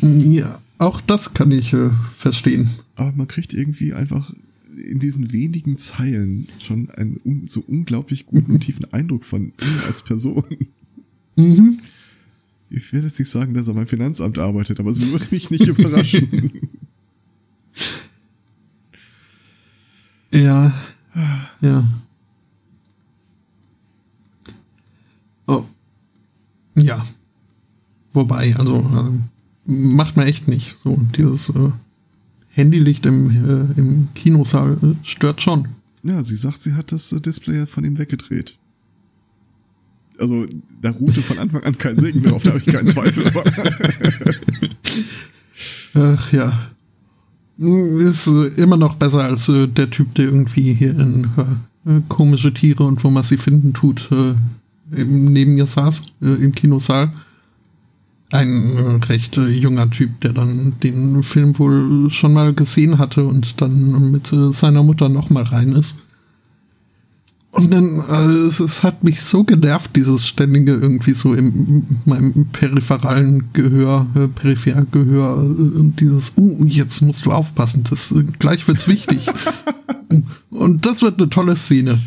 ja, auch das kann ich äh, verstehen. Aber man kriegt irgendwie einfach in diesen wenigen Zeilen schon einen un so unglaublich guten und tiefen Eindruck von ihm als Person. Mhm. Ich will jetzt nicht sagen, dass er beim Finanzamt arbeitet, aber es würde mich nicht überraschen. Ja. Ja. Oh. Ja. Wobei, also äh, macht man echt nicht. So, dieses äh, Handylicht im, äh, im Kinosaal äh, stört schon. Ja, sie sagt, sie hat das äh, Display von ihm weggedreht. Also, da ruhte von Anfang an kein Segen drauf, da habe ich keinen Zweifel. Aber Ach ja. Ist immer noch besser als äh, der Typ, der irgendwie hier in äh, komische Tiere und wo man sie finden tut, äh, neben mir saß, äh, im Kinosaal. Ein äh, recht äh, junger Typ, der dann den Film wohl schon mal gesehen hatte und dann mit seiner Mutter nochmal rein ist. Und dann, also es, es, hat mich so genervt, dieses ständige irgendwie so im, meinem peripheralen Gehör, äh, Periphergehör äh, und dieses, uh, jetzt musst du aufpassen, das äh, gleich wird's wichtig. und das wird eine tolle Szene.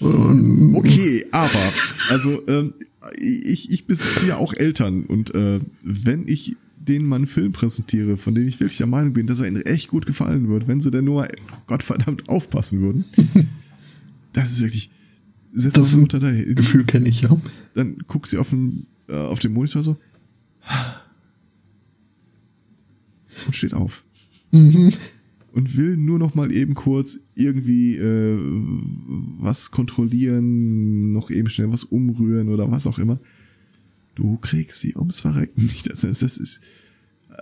Okay, aber, also, ähm, ich, ich besitze ja auch Eltern und äh, wenn ich denen mal einen Film präsentiere, von dem ich wirklich der Meinung bin, dass er ihnen echt gut gefallen wird, wenn sie denn nur Gottverdammt aufpassen würden. Das ist wirklich. Setz das Mutter da hin. Gefühl kenne ich ja. Dann guckt sie auf den, äh, auf den Monitor so. Und steht auf. Mhm. Und will nur noch mal eben kurz irgendwie äh, was kontrollieren, noch eben schnell was umrühren oder was auch immer. Du kriegst sie ums Verrecken nicht. Das ist, das ist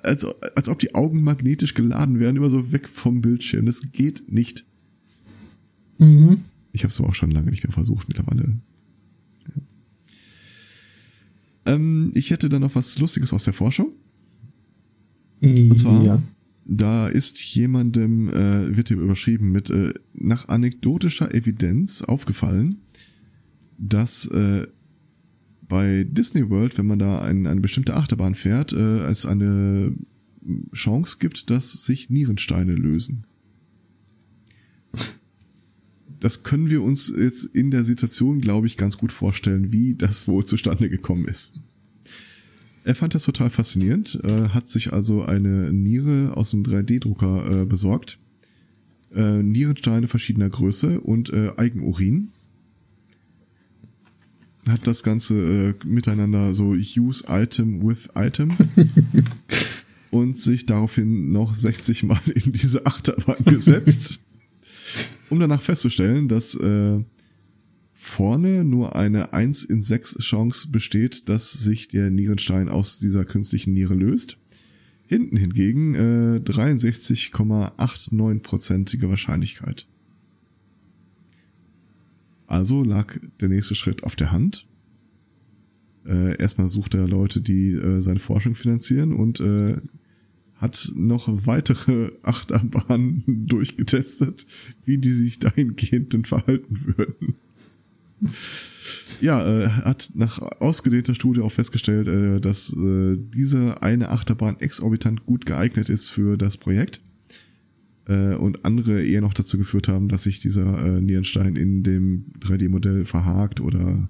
als, als ob die Augen magnetisch geladen werden, immer so weg vom Bildschirm. Das geht nicht. Mhm. Ich habe es auch schon lange nicht mehr versucht mittlerweile. Ja. Ähm, ich hätte dann noch was Lustiges aus der Forschung. Und zwar, ja. Da ist jemandem, äh, wird hier überschrieben mit, äh, nach anekdotischer Evidenz aufgefallen, dass äh, bei Disney World, wenn man da ein, eine bestimmte Achterbahn fährt, äh, es eine Chance gibt, dass sich Nierensteine lösen. das können wir uns jetzt in der Situation, glaube ich, ganz gut vorstellen, wie das wohl zustande gekommen ist. Er fand das total faszinierend, äh, hat sich also eine Niere aus dem 3D-Drucker äh, besorgt, äh, Nierensteine verschiedener Größe und äh, Eigenurin. Hat das Ganze äh, miteinander so Use Item with Item und sich daraufhin noch 60 Mal in diese Achterbahn gesetzt, um danach festzustellen, dass äh, vorne nur eine 1 in 6 Chance besteht, dass sich der Nierenstein aus dieser künstlichen Niere löst. Hinten hingegen äh, 63,89%ige Wahrscheinlichkeit. Also lag der nächste Schritt auf der Hand. Äh, erstmal sucht er Leute, die äh, seine Forschung finanzieren und äh, hat noch weitere Achterbahnen durchgetestet, wie die sich dahingehend verhalten würden. Ja, äh, hat nach ausgedehnter Studie auch festgestellt, äh, dass äh, diese eine Achterbahn exorbitant gut geeignet ist für das Projekt äh, und andere eher noch dazu geführt haben, dass sich dieser äh, Nierenstein in dem 3D-Modell verhakt oder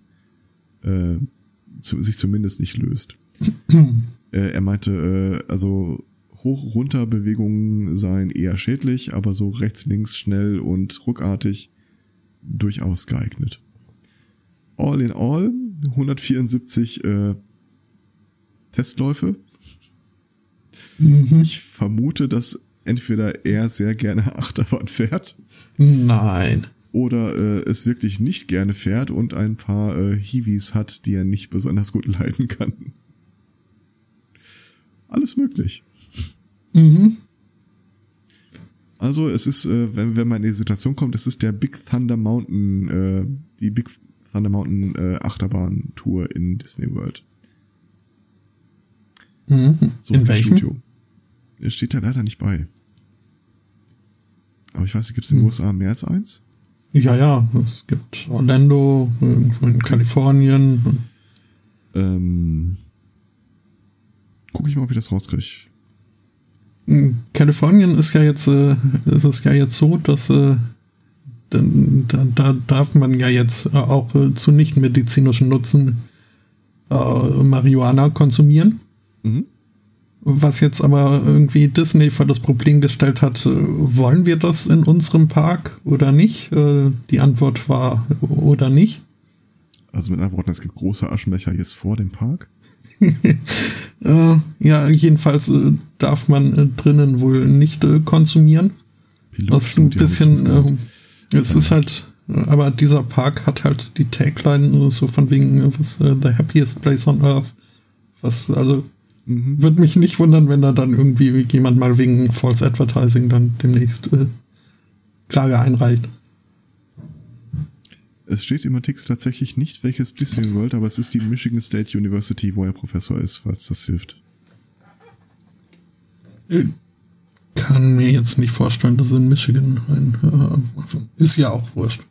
äh, zu, sich zumindest nicht löst. äh, er meinte, äh, also Hoch-Runter-Bewegungen seien eher schädlich, aber so rechts-links schnell und ruckartig durchaus geeignet. All in all 174 äh, Testläufe. Mhm. Ich vermute, dass entweder er sehr gerne Achterbahn fährt Nein. oder äh, es wirklich nicht gerne fährt und ein paar äh, Hiwis hat, die er nicht besonders gut leiden kann. Alles möglich. Mhm. Also es ist, äh, wenn, wenn man in die Situation kommt, es ist der Big Thunder Mountain, äh, die Big Thunder Mountain äh, Achterbahn Tour in Disney World. Mhm. So In welchem? Studio. Es steht da leider nicht bei. Aber ich weiß, gibt es in den Hm. USA mehr als eins? Ja, ja. Es gibt Orlando, irgendwo in Kalifornien. Ähm, guck ich mal, ob ich das rauskriege. In Kalifornien ist ja jetzt, äh, ist es ja jetzt so, dass äh, da, da, da darf man ja jetzt äh, auch äh, zu nichtmedizinischen Nutzen äh, Marihuana konsumieren. Mhm. Was jetzt aber irgendwie Disney vor das Problem gestellt hat, äh, wollen wir das in unserem Park oder nicht? Die Antwort war oder nicht. Also mit anderen Worten, es gibt große Aschenbecher jetzt vor dem Park. Ja, jedenfalls darf man drinnen wohl nicht konsumieren. Was ein bisschen, es ist halt, äh, aber dieser Park hat halt die Tagline äh, so von wegen, äh, was, äh, the happiest place on earth. Was, also, mhm. würde mich nicht wundern, wenn da dann irgendwie jemand mal wegen False Advertising dann demnächst äh, Klage einreicht. Es steht im Artikel tatsächlich nicht, welches Disney World, aber es ist die Michigan State University, wo er Professor ist, falls das hilft. Kann mir jetzt nicht vorstellen, dass in Michigan ein, äh, ist ja auch wurscht.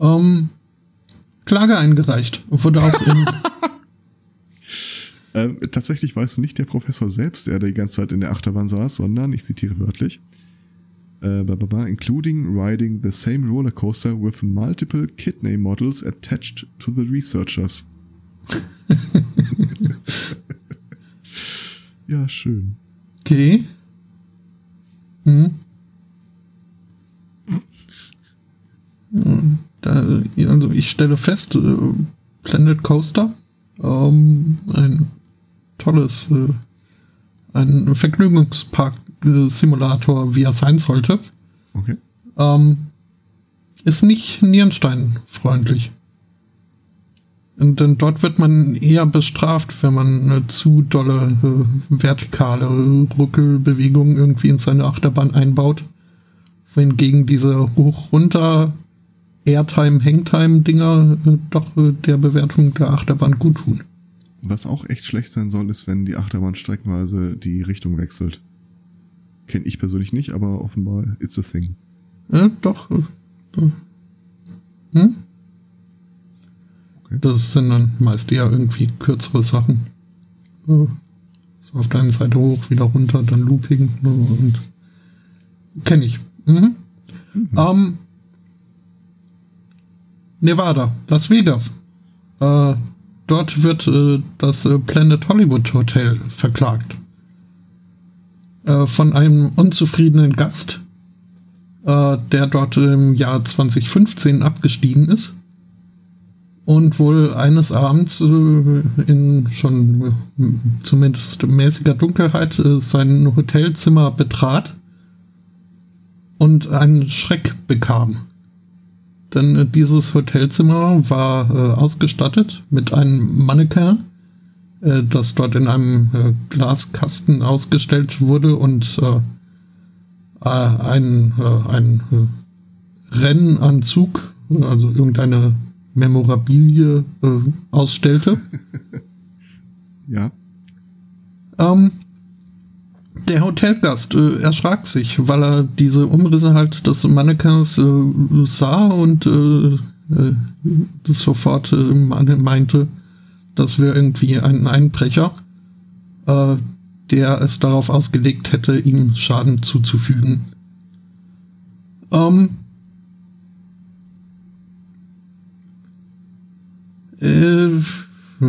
Ähm, Klage eingereicht. Wurde auch in, Ähm, tatsächlich war es nicht der Professor selbst, der die ganze Zeit in der Achterbahn saß, sondern, ich zitiere wörtlich, äh, including riding the same roller coaster with multiple kidney models attached to the researchers. ja, schön. Okay. Hm. Hm, Da, also ich stelle fest, äh, Planet Coaster, ähm, ein tolles, äh, ein Vergnügungspark-Simulator, wie er sein sollte, Okay. ähm, ist nicht nierensteinfreundlich. Denn dort wird man eher bestraft, wenn man eine zu dolle äh, vertikale Rückelbewegung irgendwie in seine Achterbahn einbaut. Wohingegen diese hoch-runter Airtime-Hangtime-Dinger äh, doch äh, der Bewertung der Achterbahn gut tun. Was auch echt schlecht sein soll, ist, wenn die Achterbahn streckenweise die Richtung wechselt. Kenne ich persönlich nicht, aber offenbar it's a thing. Äh, doch. Äh. Hm? Das sind dann meist eher irgendwie kürzere Sachen. So auf der einen Seite hoch, wieder runter, dann Looping. Und kenne ich. Mhm. Mhm. Ähm, Nevada, Las Vegas. Äh, dort wird äh, das äh, Planet Hollywood Hotel verklagt. Äh, von einem unzufriedenen Gast, äh, der dort im Jahr 2015 abgestiegen ist und wohl eines Abends äh, in schon äh, zumindest mäßiger Dunkelheit äh, sein Hotelzimmer betrat und einen Schreck bekam. Denn äh, dieses Hotelzimmer war äh, ausgestattet mit einem Mannequin, äh, das dort in einem Glaskasten ausgestellt wurde und ein, ein Rennanzug, also irgendeine Memorabilie äh, ausstellte. ja. Ähm, der Hotelgast äh, erschrak sich, weil er diese Umrisse halt des Mannequins äh, sah und äh, äh das sofort äh, meinte, das wäre irgendwie ein Einbrecher, der es darauf ausgelegt hätte, ihm Schaden zuzufügen. Ähm, Äh,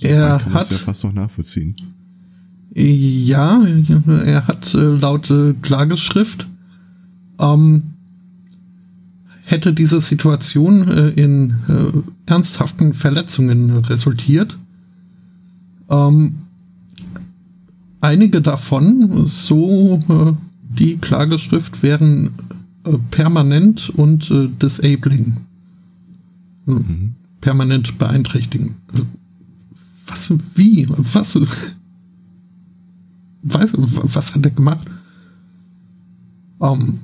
er kann hat ja fast noch nachvollziehen. Ja, er hat äh, laut äh, Klageschrift ähm, hätte diese Situation äh, in äh, ernsthaften Verletzungen resultiert. Ähm, einige davon, so äh, die Klageschrift, wären permanent und disabling. Mhm. Permanent beeinträchtigen. Also, was, wie, was, weiß, was hat er gemacht? Um, ähm,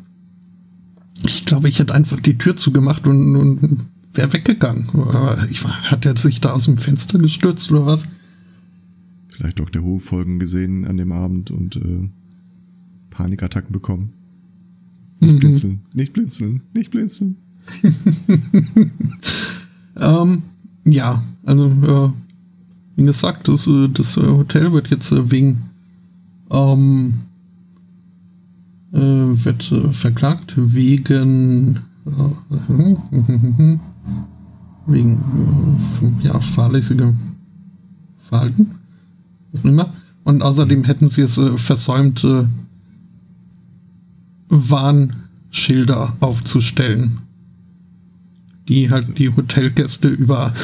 ich glaube, ich hätte einfach die Tür zugemacht und, und wäre weggegangen. Ich, hat er sich da aus dem Fenster gestürzt oder was? Vielleicht Dr. Who Folgen gesehen an dem Abend und äh, Panikattacken bekommen. Nicht mhm. blinzeln, nicht blinzeln, nicht blinzeln. ähm, ja, also äh, wie gesagt, das, äh, das äh, Hotel wird jetzt äh, wegen ähm, äh, wird äh, verklagt wegen wegen ja fahrlässigem Verhalten und außerdem hätten sie es versäumt Warnschilder aufzustellen die halt die Hotelgäste über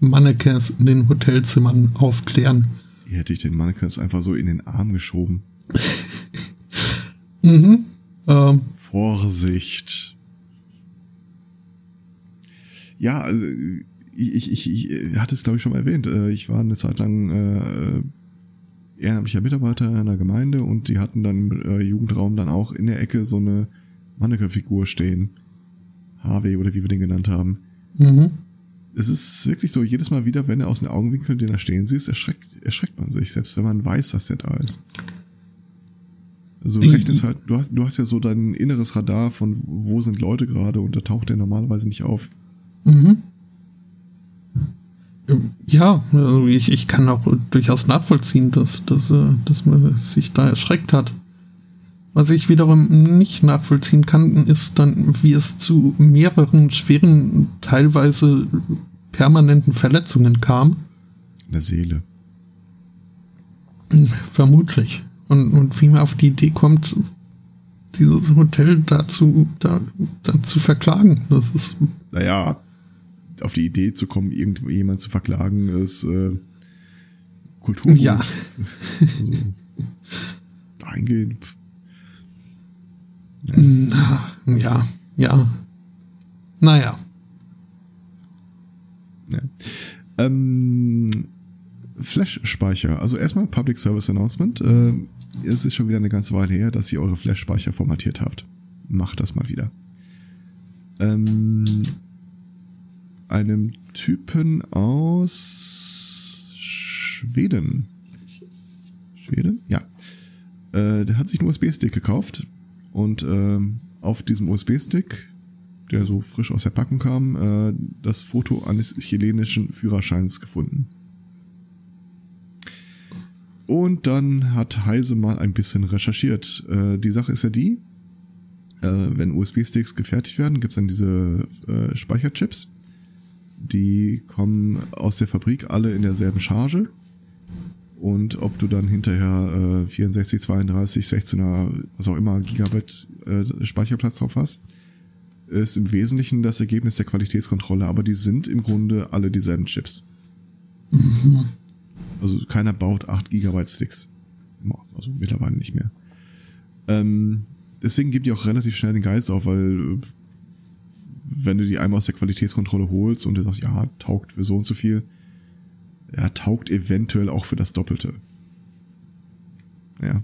Mannequins in den Hotelzimmern aufklären. Die hätte ich den Mannequins einfach so in den Arm geschoben. mhm. Ähm. Vorsicht. Ja, also ich, ich, ich hatte es glaube ich schon mal erwähnt. Äh, ich war eine Zeit lang äh, ehrenamtlicher Mitarbeiter einer Gemeinde und die hatten dann im äh, Jugendraum dann auch in der Ecke so eine Mannequin-Figur stehen. Harvey oder wie wir den genannt haben. Mhm. Es ist wirklich so, jedes Mal wieder, wenn er aus den Augenwinkeln, den er stehen siehst, erschreckt, erschreckt man sich, selbst wenn man weiß, dass der da ist. Also du rechnest halt, du hast, du hast ja so dein inneres Radar von, wo sind Leute gerade und da taucht der normalerweise nicht auf. Mhm. Ja, also ich, ich kann auch durchaus nachvollziehen, dass, dass, äh, dass man sich da erschreckt hat. Was ich wiederum nicht nachvollziehen kann, ist dann, wie es zu mehreren schweren, teilweise permanenten Verletzungen kam. In der Seele. Vermutlich. Und, und wie man auf die Idee kommt, dieses Hotel dazu, da, da zu verklagen. Das ist. Naja, auf die Idee zu kommen, irgendjemand zu verklagen, ist äh, Kultur. Ja. also, dahingehend na, ja, ja. Naja. Ja. Ähm, Flash-Speicher. Also erstmal Public Service Announcement. Äh, es ist schon wieder eine ganze Weile her, dass ihr eure Flash-Speicher formatiert habt. Macht das mal wieder. Ähm, einem Typen aus Schweden. Schweden? Ja. Äh, der hat sich einen USB-Stick gekauft und äh, auf diesem USB-Stick, der so frisch aus der Packung kam, äh, das Foto eines chilenischen Führerscheins gefunden. Und dann hat Heise mal ein bisschen recherchiert. Äh, die Sache ist ja die, Äh, wenn USB-Sticks gefertigt werden, gibt es dann diese äh, Speicherchips. Die kommen aus der Fabrik alle in derselben Charge. Und ob du dann hinterher äh, 64, 32, 16er, was auch immer, Gigabyte äh, Speicherplatz drauf hast, ist im Wesentlichen das Ergebnis der Qualitätskontrolle, aber die sind im Grunde alle dieselben Chips. Mhm. Also keiner baut 8 Gigabyte Sticks. Also mittlerweile nicht mehr. Ähm, deswegen gibt die auch relativ schnell den Geist auf, weil äh, wenn du die einmal aus der Qualitätskontrolle holst und du sagst, ja, taugt für so und so viel, ja, taugt eventuell auch für das Doppelte. Ja.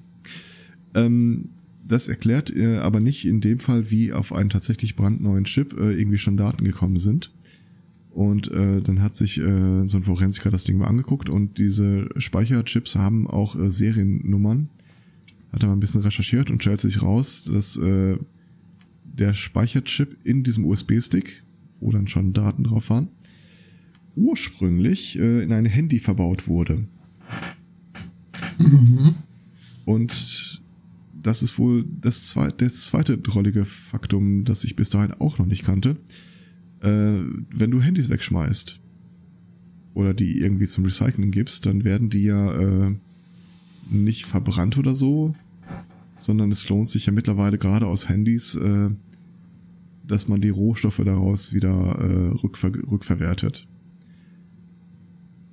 Ähm, das erklärt äh, aber nicht in dem Fall, wie auf einen tatsächlich brandneuen Chip äh, irgendwie schon Daten gekommen sind. Und äh, dann hat sich äh, so ein Forensiker das Ding mal angeguckt und diese Speicherchips haben auch äh, Seriennummern. Hat er mal ein bisschen recherchiert und stellt sich raus, dass äh, der Speicherchip in diesem USB-Stick, wo dann schon Daten drauf waren, ursprünglich äh, in ein Handy verbaut wurde. Mhm. Und das ist wohl das zweite, das zweite drollige Faktum, das ich bis dahin auch noch nicht kannte. Äh, wenn du Handys wegschmeißt oder die irgendwie zum Recycling gibst, dann werden die ja äh, nicht verbrannt oder so, sondern es lohnt sich ja mittlerweile gerade aus Handys, äh, dass man die Rohstoffe daraus wieder äh, rückver rückverwertet.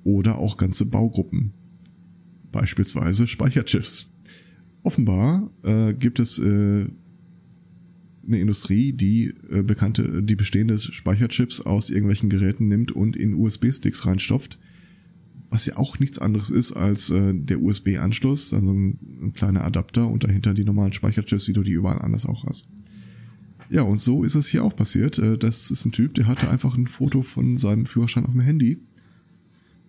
Oder auch ganze Baugruppen. Beispielsweise Speicherchips. Offenbar äh, gibt es äh, eine Industrie, die äh, bekannte, die bestehende Speicherchips aus irgendwelchen Geräten nimmt und in USB-Sticks reinstopft, was ja auch nichts anderes ist als äh, der USB-Anschluss, also ein, ein, kleiner Adapter und dahinter die normalen Speicherchips, wie du die überall anders auch hast. Ja, und so ist es hier auch passiert. Äh, das ist ein Typ, der hatte einfach ein Foto von seinem Führerschein auf dem Handy,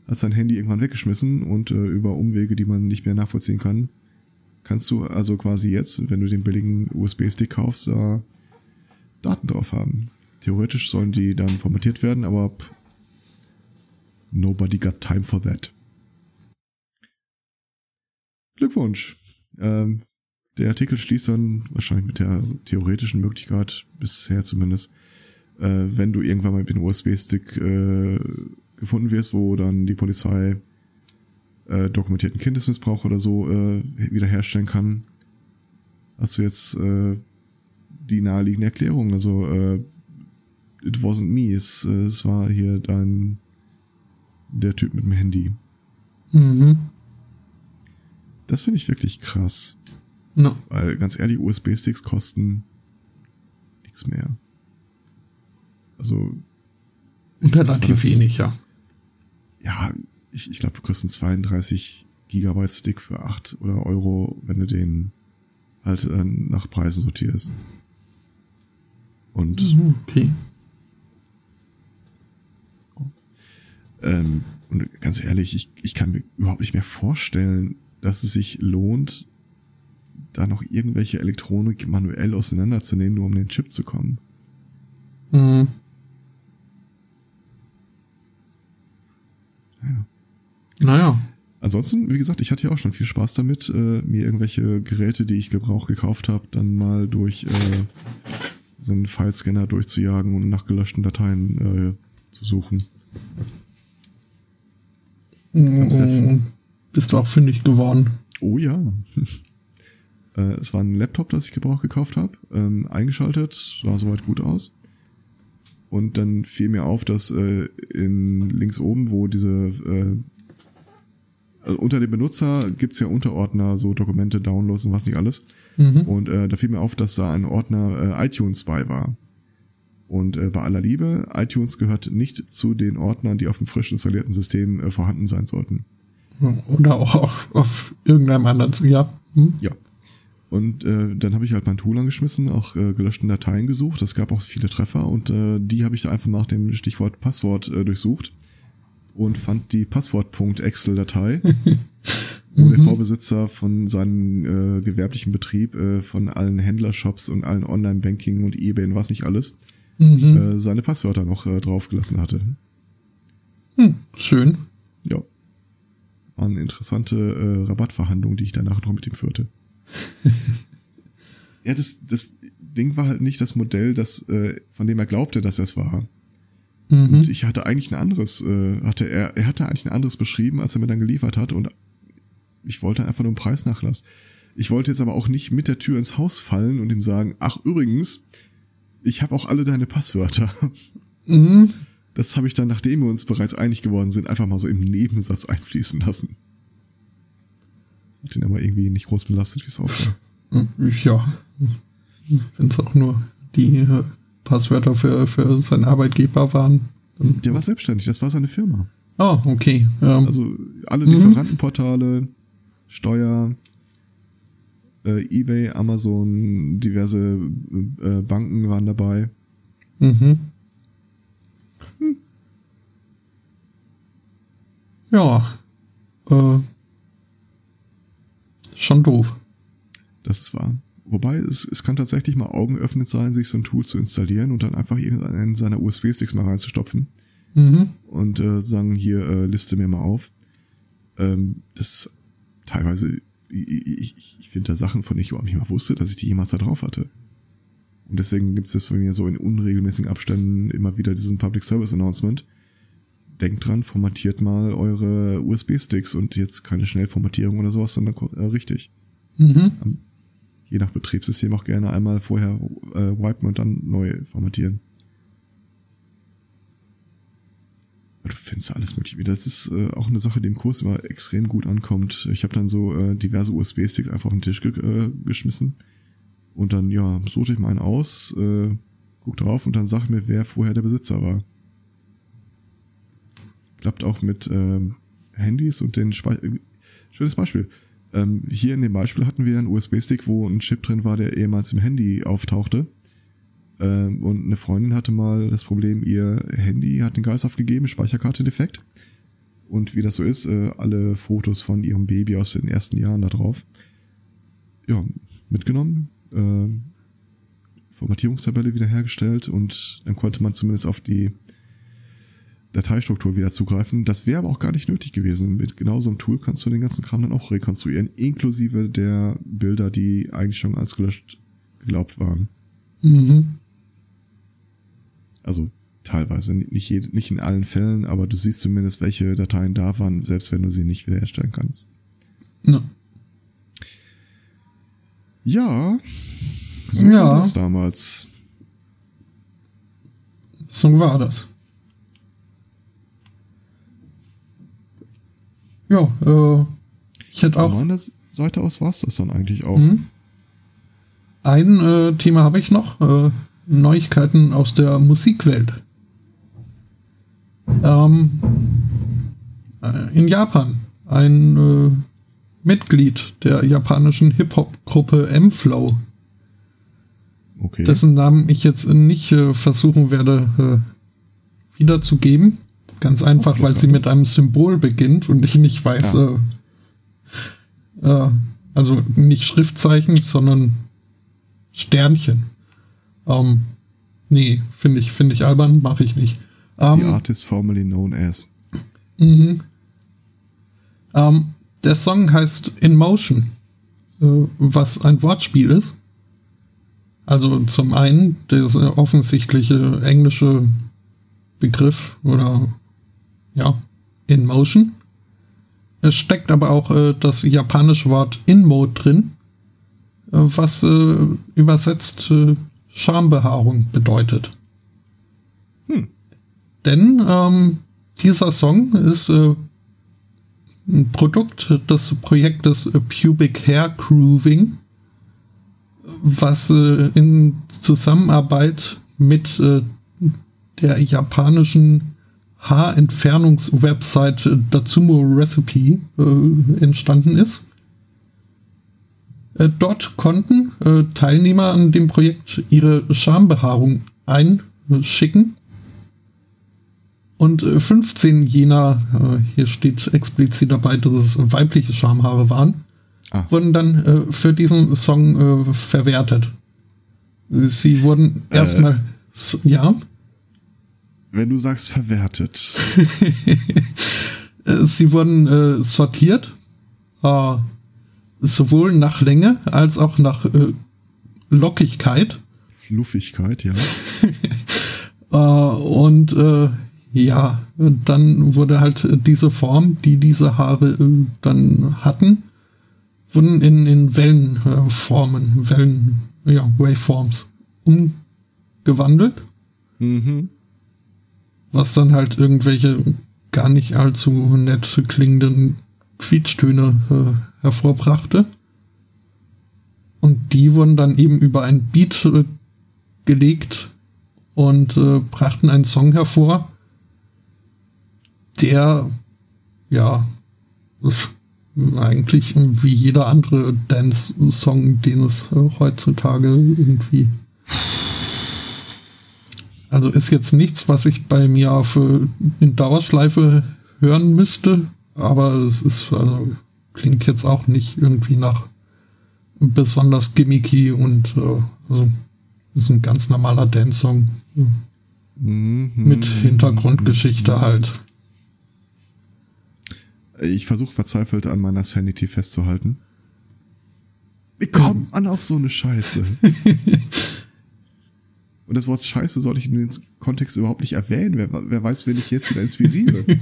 hat sein Handy irgendwann weggeschmissen und äh, über Umwege, die man nicht mehr nachvollziehen kann, kannst du also quasi jetzt, wenn du den billigen USB-Stick kaufst, äh, Daten drauf haben. Theoretisch sollen die dann formatiert werden, aber nobody got time for that. Glückwunsch. Ähm, der Artikel schließt dann wahrscheinlich mit der theoretischen Möglichkeit, bisher zumindest, äh, wenn du irgendwann mal mit dem USB-Stick äh, gefunden wirst, wo dann die Polizei äh, dokumentierten Kindesmissbrauch oder so äh, wiederherstellen kann, hast du jetzt äh, die naheliegende Erklärung. Also, äh, it wasn't me, es, äh, es war hier dein der Typ mit dem Handy. Mhm. Das finde ich wirklich krass. No. Weil ganz ehrlich, USB-Sticks kosten nichts mehr. Also. Relativ wenig, ja. Ja, ich, ich glaube, du kriegst einen 32 Gigabyte Stick für 8 oder Euro, wenn du den halt äh, nach Preisen sortierst. Und mhm, okay. Ähm, und ganz ehrlich, ich, ich kann mir überhaupt nicht mehr vorstellen, dass es sich lohnt, da noch irgendwelche Elektronik manuell auseinanderzunehmen, nur um den Chip zu kommen. Mhm. Ja. Naja. Ansonsten, wie gesagt, ich hatte ja auch schon viel Spaß damit, äh, mir irgendwelche Geräte, die ich Gebrauch gekauft habe, dann mal durch äh, so einen Filescanner durchzujagen und nach gelöschten Dateien äh, zu suchen. Mm, bist du auch fündig geworden? Oh ja. äh, es war ein Laptop, das ich Gebrauch gekauft habe, ähm, eingeschaltet, sah soweit gut aus. Und dann fiel mir auf, dass äh, in links oben, wo diese äh, also unter dem Benutzer gibt's ja Unterordner, so Dokumente, Downloads und was nicht alles. Mhm. Und äh, da fiel mir auf, dass da ein Ordner äh, iTunes bei war. Und äh, bei aller Liebe, iTunes gehört nicht zu den Ordnern, die auf dem frisch installierten System äh, vorhanden sein sollten. Oder auch auf, auf irgendeinem anderen, ja. Hm? Ja. Und äh, dann habe ich halt mein Tool angeschmissen, auch äh, gelöschten Dateien gesucht. Es gab auch viele Treffer und äh, die habe ich einfach nach dem Stichwort Passwort äh, durchsucht und fand die Passwort.exe-Datei, wo mhm. der Vorbesitzer von seinem äh, gewerblichen Betrieb, äh, von allen Händlershops und allen Online-Banking und Ebay und was nicht alles, mhm. äh, seine Passwörter noch äh, draufgelassen hatte. Hm, schön. Ja. Waren interessante äh, Rabattverhandlungen, die ich danach noch mit ihm führte. ja, das, das, Ding war halt nicht das Modell, das, äh, von dem er glaubte, dass es war. Mhm. Und ich hatte eigentlich ein anderes, äh, hatte er, er hatte eigentlich ein anderes beschrieben, als er mir dann geliefert hat und ich wollte einfach nur einen Preisnachlass. Ich wollte jetzt aber auch nicht mit der Tür ins Haus fallen und ihm sagen, ach übrigens, ich habe auch alle deine Passwörter. Mhm. Das habe ich dann, nachdem wir uns bereits einig geworden sind, einfach mal so im Nebensatz einfließen lassen. Hat ihn aber irgendwie nicht groß belastet, wie es aussah. Ja. Wenn es auch nur die äh, Passwörter für, für seinen Arbeitgeber waren. dann- Der war selbstständig, das war seine Firma. Oh, okay. Ähm, Also alle Mhm. Lieferantenportale, Steuer, äh, eBay, Amazon, diverse äh, Banken waren dabei. Mhm. Ja. Äh, schon doof. Das ist wahr. Wobei es, es kann tatsächlich mal augenöffnend sein, sich so ein Tool zu installieren und dann einfach irgendeinen seiner USB-Sticks mal reinzustopfen Mhm. und äh, sagen, hier, äh, liste mir mal auf. Ähm, das ist teilweise, ich, ich, ich finde da Sachen, von denen ich überhaupt nicht mal wusste, dass ich die jemals da drauf hatte. Und deswegen gibt es das von mir so in unregelmäßigen Abständen immer wieder diesen Public Service Announcement. Denkt dran, formatiert mal eure USB-Sticks und jetzt keine Schnellformatierung oder sowas, sondern äh, richtig. Mhm. Je nach Betriebssystem auch gerne einmal vorher äh, wipen und dann neu formatieren. Du findest alles mögliche. Das ist äh, auch eine Sache, die im Kurs immer extrem gut ankommt. Ich habe dann so äh, diverse USB-Sticks einfach auf den Tisch ge äh, geschmissen und dann, ja, suchte ich mal einen aus, äh, guck drauf und dann sag mir, wer vorher der Besitzer war. Klappt auch mit ähm, Handys und den Speicher. Schönes Beispiel. Ähm, hier in dem Beispiel hatten wir einen USB-Stick, wo ein Chip drin war, der ehemals im Handy auftauchte. Ähm, und eine Freundin hatte mal das Problem, ihr Handy hat den Geist aufgegeben, Speicherkarte defekt. Und wie das so ist, äh, alle Fotos von ihrem Baby aus den ersten Jahren da drauf. Ja, mitgenommen, äh, Formatierungstabelle wiederhergestellt und dann konnte man zumindest auf die Dateistruktur wieder zugreifen. Das wäre aber auch gar nicht nötig gewesen. Mit genau so einem Tool kannst du den ganzen Kram dann auch rekonstruieren, inklusive der Bilder, die eigentlich schon als gelöscht geglaubt waren. Mhm. Also teilweise, nicht, jed nicht in allen Fällen, aber du siehst zumindest, welche Dateien da waren, selbst wenn du sie nicht wiederherstellen kannst. Ja. Ja, so Ja. war das damals. So war das. Ja, äh, ich hätte Von auch meiner Seite aus war es das dann eigentlich auch. Mhm. ein äh, Thema habe ich noch. Äh, Neuigkeiten aus der Musikwelt. Ähm, äh, in Japan ein äh, Mitglied der japanischen Hip-Hop-Gruppe M-Flow, Okay. dessen Namen ich jetzt nicht äh, versuchen werde wiederzugeben. Ganz einfach, weil sie mit einem Symbol beginnt und ich nicht weiß, Ja. äh, äh, also nicht Schriftzeichen, sondern Sternchen. Ähm, nee, finde ich, finde ich albern, mache ich nicht. Ähm, The artist formerly known as. Mhm. Ähm, der Song heißt In Motion, äh, was ein Wortspiel ist. Also zum einen der offensichtliche englische Begriff oder ja, In Motion. Es steckt aber auch äh, das japanische Wort In Mode drin, äh, was äh, übersetzt äh, Schambehaarung bedeutet. Hm. Denn ähm, dieser Song ist äh, ein Produkt des Projektes Pubic Hair Grooving, was äh, in Zusammenarbeit mit der japanischen Haarentfernungswebsite Datsumo Recipe äh, entstanden ist. Äh, dort konnten äh, Teilnehmer an dem Projekt ihre Schambehaarung einschicken und äh, 15 jener, äh, hier steht explizit dabei, dass es weibliche Schamhaare waren, Ah, wurden dann äh, für diesen Song äh, verwertet. Sie wurden Äh. erstmal, ja, wenn du sagst verwertet. äh, sie wurden äh, sortiert, äh, sowohl nach Länge als auch nach äh, Lockigkeit. Fluffigkeit, ja. Äh, und äh, ja, dann wurde halt diese Form, die diese Haare dann hatten, wurden in, in Wellenformen, Wellen, ja, Waveforms umgewandelt. Mhm. Was dann halt irgendwelche gar nicht allzu nett klingenden Quietschtöne äh, hervorbrachte. Und die wurden dann eben über ein Beat äh, gelegt und äh, brachten einen Song hervor, der ja eigentlich wie jeder andere Dance-Song, den es äh, heutzutage irgendwie. Also ist jetzt nichts, was ich bei mir auf äh, in Dauerschleife hören müsste, aber es ist also klingt jetzt auch nicht irgendwie nach besonders gimmicky und äh, also ist ein ganz normaler Dance-Song Mhm. mit Hintergrundgeschichte halt. Ich versuche verzweifelt an meiner Sanity festzuhalten. Wie kommt man auf so eine Scheiße? Und das Wort Scheiße sollte ich in dem Kontext überhaupt nicht erwähnen. Wer, wer weiß, wen ich jetzt wieder inspiriere.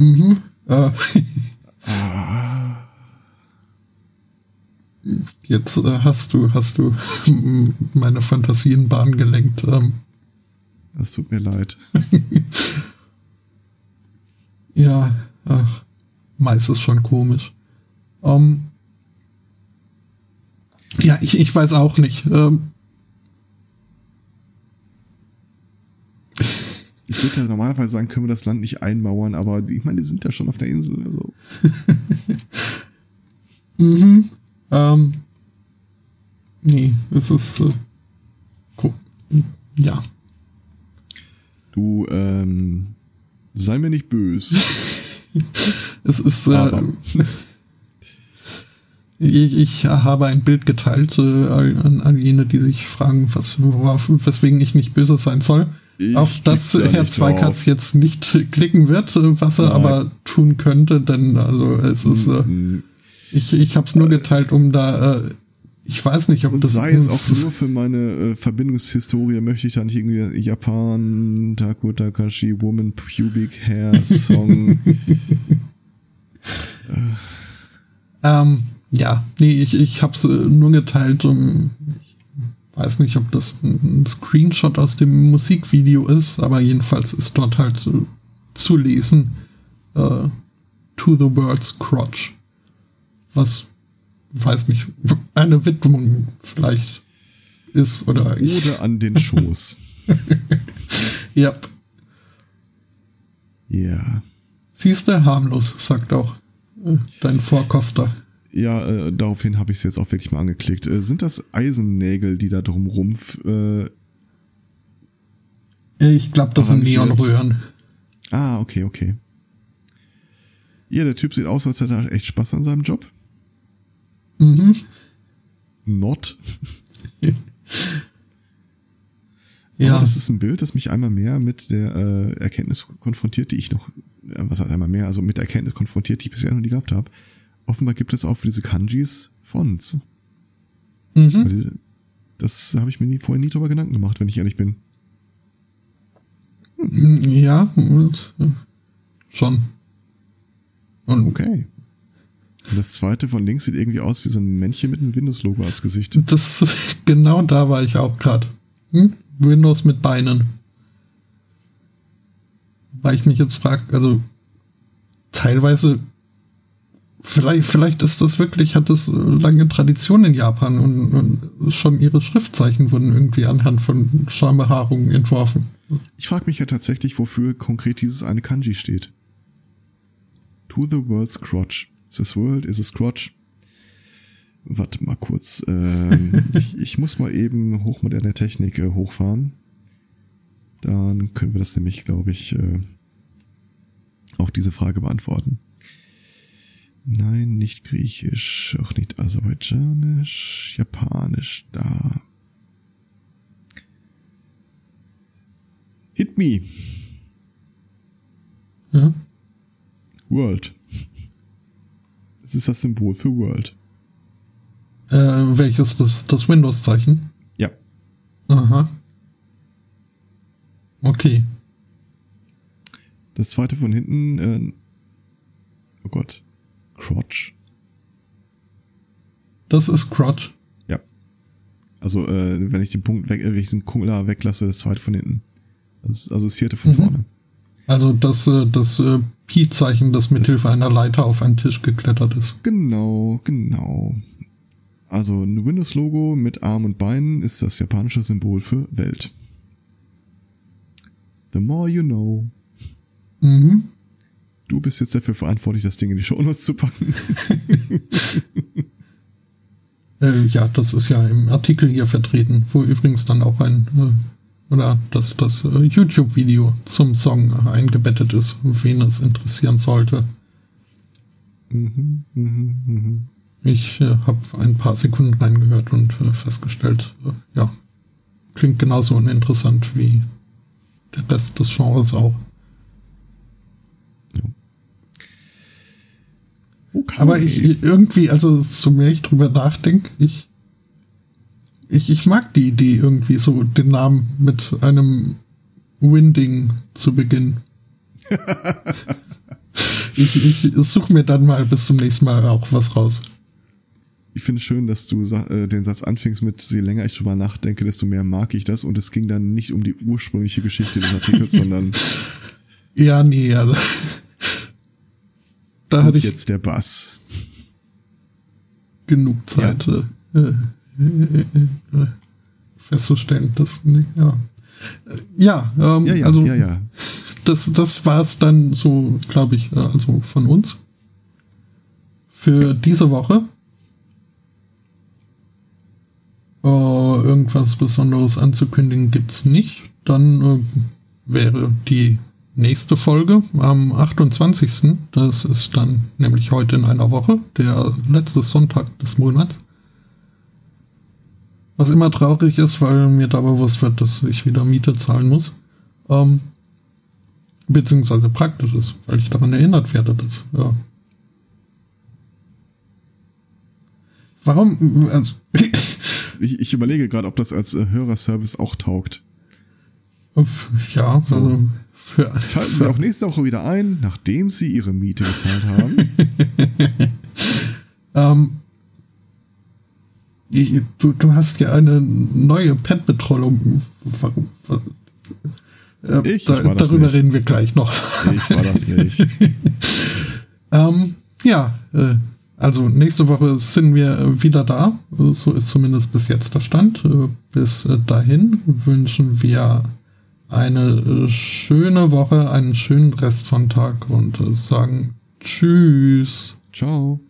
Mhm. Äh, jetzt äh, hast du hast du meine Fantasien Bahn gelenkt. Ähm, Das tut mir leid. ja, ach, Mais ist schon komisch. Ähm, ja, ich, ich weiß auch nicht. Ähm, Ich würde ja normalerweise sagen, können wir das Land nicht einmauern, aber die, ich meine, die sind ja schon auf der Insel. Also. Mhm. Ähm, nee, es ist. Äh, gu- ja. Du, ähm, sei mir nicht böse. Es ist. Äh. Ich, ich habe ein Bild geteilt äh, an all jene, die sich fragen, was, weswegen ich nicht böse sein soll. Ich auf das Herr Zweikatz jetzt nicht klicken wird, äh, was er Nein. aber tun könnte, denn also es ist. Äh, ich ich habe es nur geteilt, um da. Äh, ich weiß nicht, ob Und das. sei es auch nur für meine äh, Verbindungshistorie, möchte ich da nicht irgendwie Japan, Taku Takashi, Woman Pubic Hair Song. Ähm, ja, nee, ich, ich habe es äh, nur geteilt, um. Ich weiß nicht, ob das ein Screenshot aus dem Musikvideo ist, aber jedenfalls ist dort halt äh, zu lesen äh, To the World's Crotch. Was, weiß nicht, eine Widmung vielleicht ist oder ich. Oder an den Schoß. Ja, Ja. siehst du, harmlos, sagt auch äh, dein Vorkoster. Ja, äh, daraufhin habe ich es jetzt auch wirklich mal angeklickt. Äh, sind das Eisennägel, die da drum rumpf? Äh, Ich glaube, das sind. Neonröhren. ah, okay, okay. Ja, der Typ sieht aus, als hätte er echt Spaß an seinem Job. Mhm. Not. Ja. Aber das ist ein Bild, das mich einmal mehr mit der äh, Erkenntnis konfrontiert, die ich noch, äh, was heißt einmal mehr, also mit der Erkenntnis konfrontiert, die ich bisher noch nie gehabt habe. Offenbar gibt es auch für diese Kanjis Fonts. Mhm. Das habe ich mir nie, vorher nie drüber Gedanken gemacht, wenn ich ehrlich bin. Ja, und, äh, schon. Und Okay. Und das zweite von links sieht irgendwie aus wie so ein Männchen mit einem Windows-Logo als Gesicht. das genau da war ich auch gerade. Hm? Windows mit Beinen. Weil ich mich jetzt frage, also teilweise, vielleicht, vielleicht ist das wirklich, hat das lange Tradition in Japan und, und schon ihre Schriftzeichen wurden irgendwie anhand von Schambehaarungen entworfen. Ich frage mich ja tatsächlich, wofür konkret dieses eine Kanji steht. To the world's crotch. This world is a scrotch. Warte mal kurz. Ähm, ich, ich muss mal eben hochmoderne Technik äh, hochfahren. Dann können wir das nämlich, glaube ich, äh, auch diese Frage beantworten. Nein, nicht griechisch, auch nicht aserbaidschanisch, japanisch, da. Hit me. Ja? World. Das ist das Symbol für World. Äh, welches das, das Windows-Zeichen? Aha. Okay. Das zweite von hinten, äh, oh Gott, Crotch. Das ist Crotch. Ja. Also, äh, wenn ich den Punkt weg, äh, wenn ich den Kungler weglasse, das zweite von hinten. Das ist, also das vierte von Mhm. vorne. Also das, äh, das äh, Pi-Zeichen, das mithilfe einer Leiter auf einen Tisch geklettert ist. Genau, genau. Also ein Windows-Logo mit Arm und Beinen ist das japanische Symbol für Welt. The more you know. Mhm. Du bist jetzt dafür verantwortlich, das Ding in die Shownotes zu packen. Äh, ja, das ist ja im Artikel hier vertreten, wo übrigens dann auch ein äh, oder das, das äh, YouTube-Video zum Song eingebettet ist, wen es interessieren sollte. mhm, mhm, mhm. Ich äh, habe ein paar Sekunden reingehört und äh, festgestellt, äh, ja, klingt genauso uninteressant wie der Rest des Genres auch. Okay. Aber ich irgendwie, also so mehr ich drüber nachdenke, ich, ich, ich mag die Idee irgendwie so, den Namen mit einem Winding zu beginnen. ich ich suche mir dann mal bis zum nächsten Mal auch was raus. Ich finde es schön, dass du äh, den Satz anfängst mit, je länger ich drüber nachdenke, desto mehr mag ich das. Und es ging dann nicht um die ursprüngliche Geschichte des Artikels, sondern Ja, nee, also. Da und hatte ich jetzt der Bass. genug Zeit, äh, äh, äh, äh, festzustellen, dass, nee, ja. Ja, ähm, Ja, ja, also ja, ja. das, das war es dann so, glaube ich, äh, also von uns. Für diese Woche. Äh, irgendwas Besonderes anzukündigen gibt's nicht. Dann äh, wäre die nächste Folge am 28. Das ist dann nämlich heute in einer Woche, der letzte Sonntag des Monats. Was immer traurig ist, weil mir da bewusst wird, dass ich wieder Miete zahlen muss. Ähm, beziehungsweise praktisch ist, weil ich daran erinnert werde, dass, ja. Warum, also, Ich, ich überlege gerade, ob das als äh, Hörerservice auch taugt. ja, So. also, für, Schalten Sie auch nächste Woche wieder ein, nachdem Sie Ihre Miete gezahlt haben. ähm, ich- du, du hast ja eine neue Pet-Betreuung. Warum? was- Äh, Ich da, das darüber nicht. reden wir gleich noch. Ich war das nicht. Ähm, ja, äh, also nächste Woche sind wir wieder da. So ist zumindest bis jetzt der Stand. Äh, bis äh, dahin wünschen wir eine äh, schöne Woche, einen schönen Restsonntag und äh, sagen Tschüss. Ciao.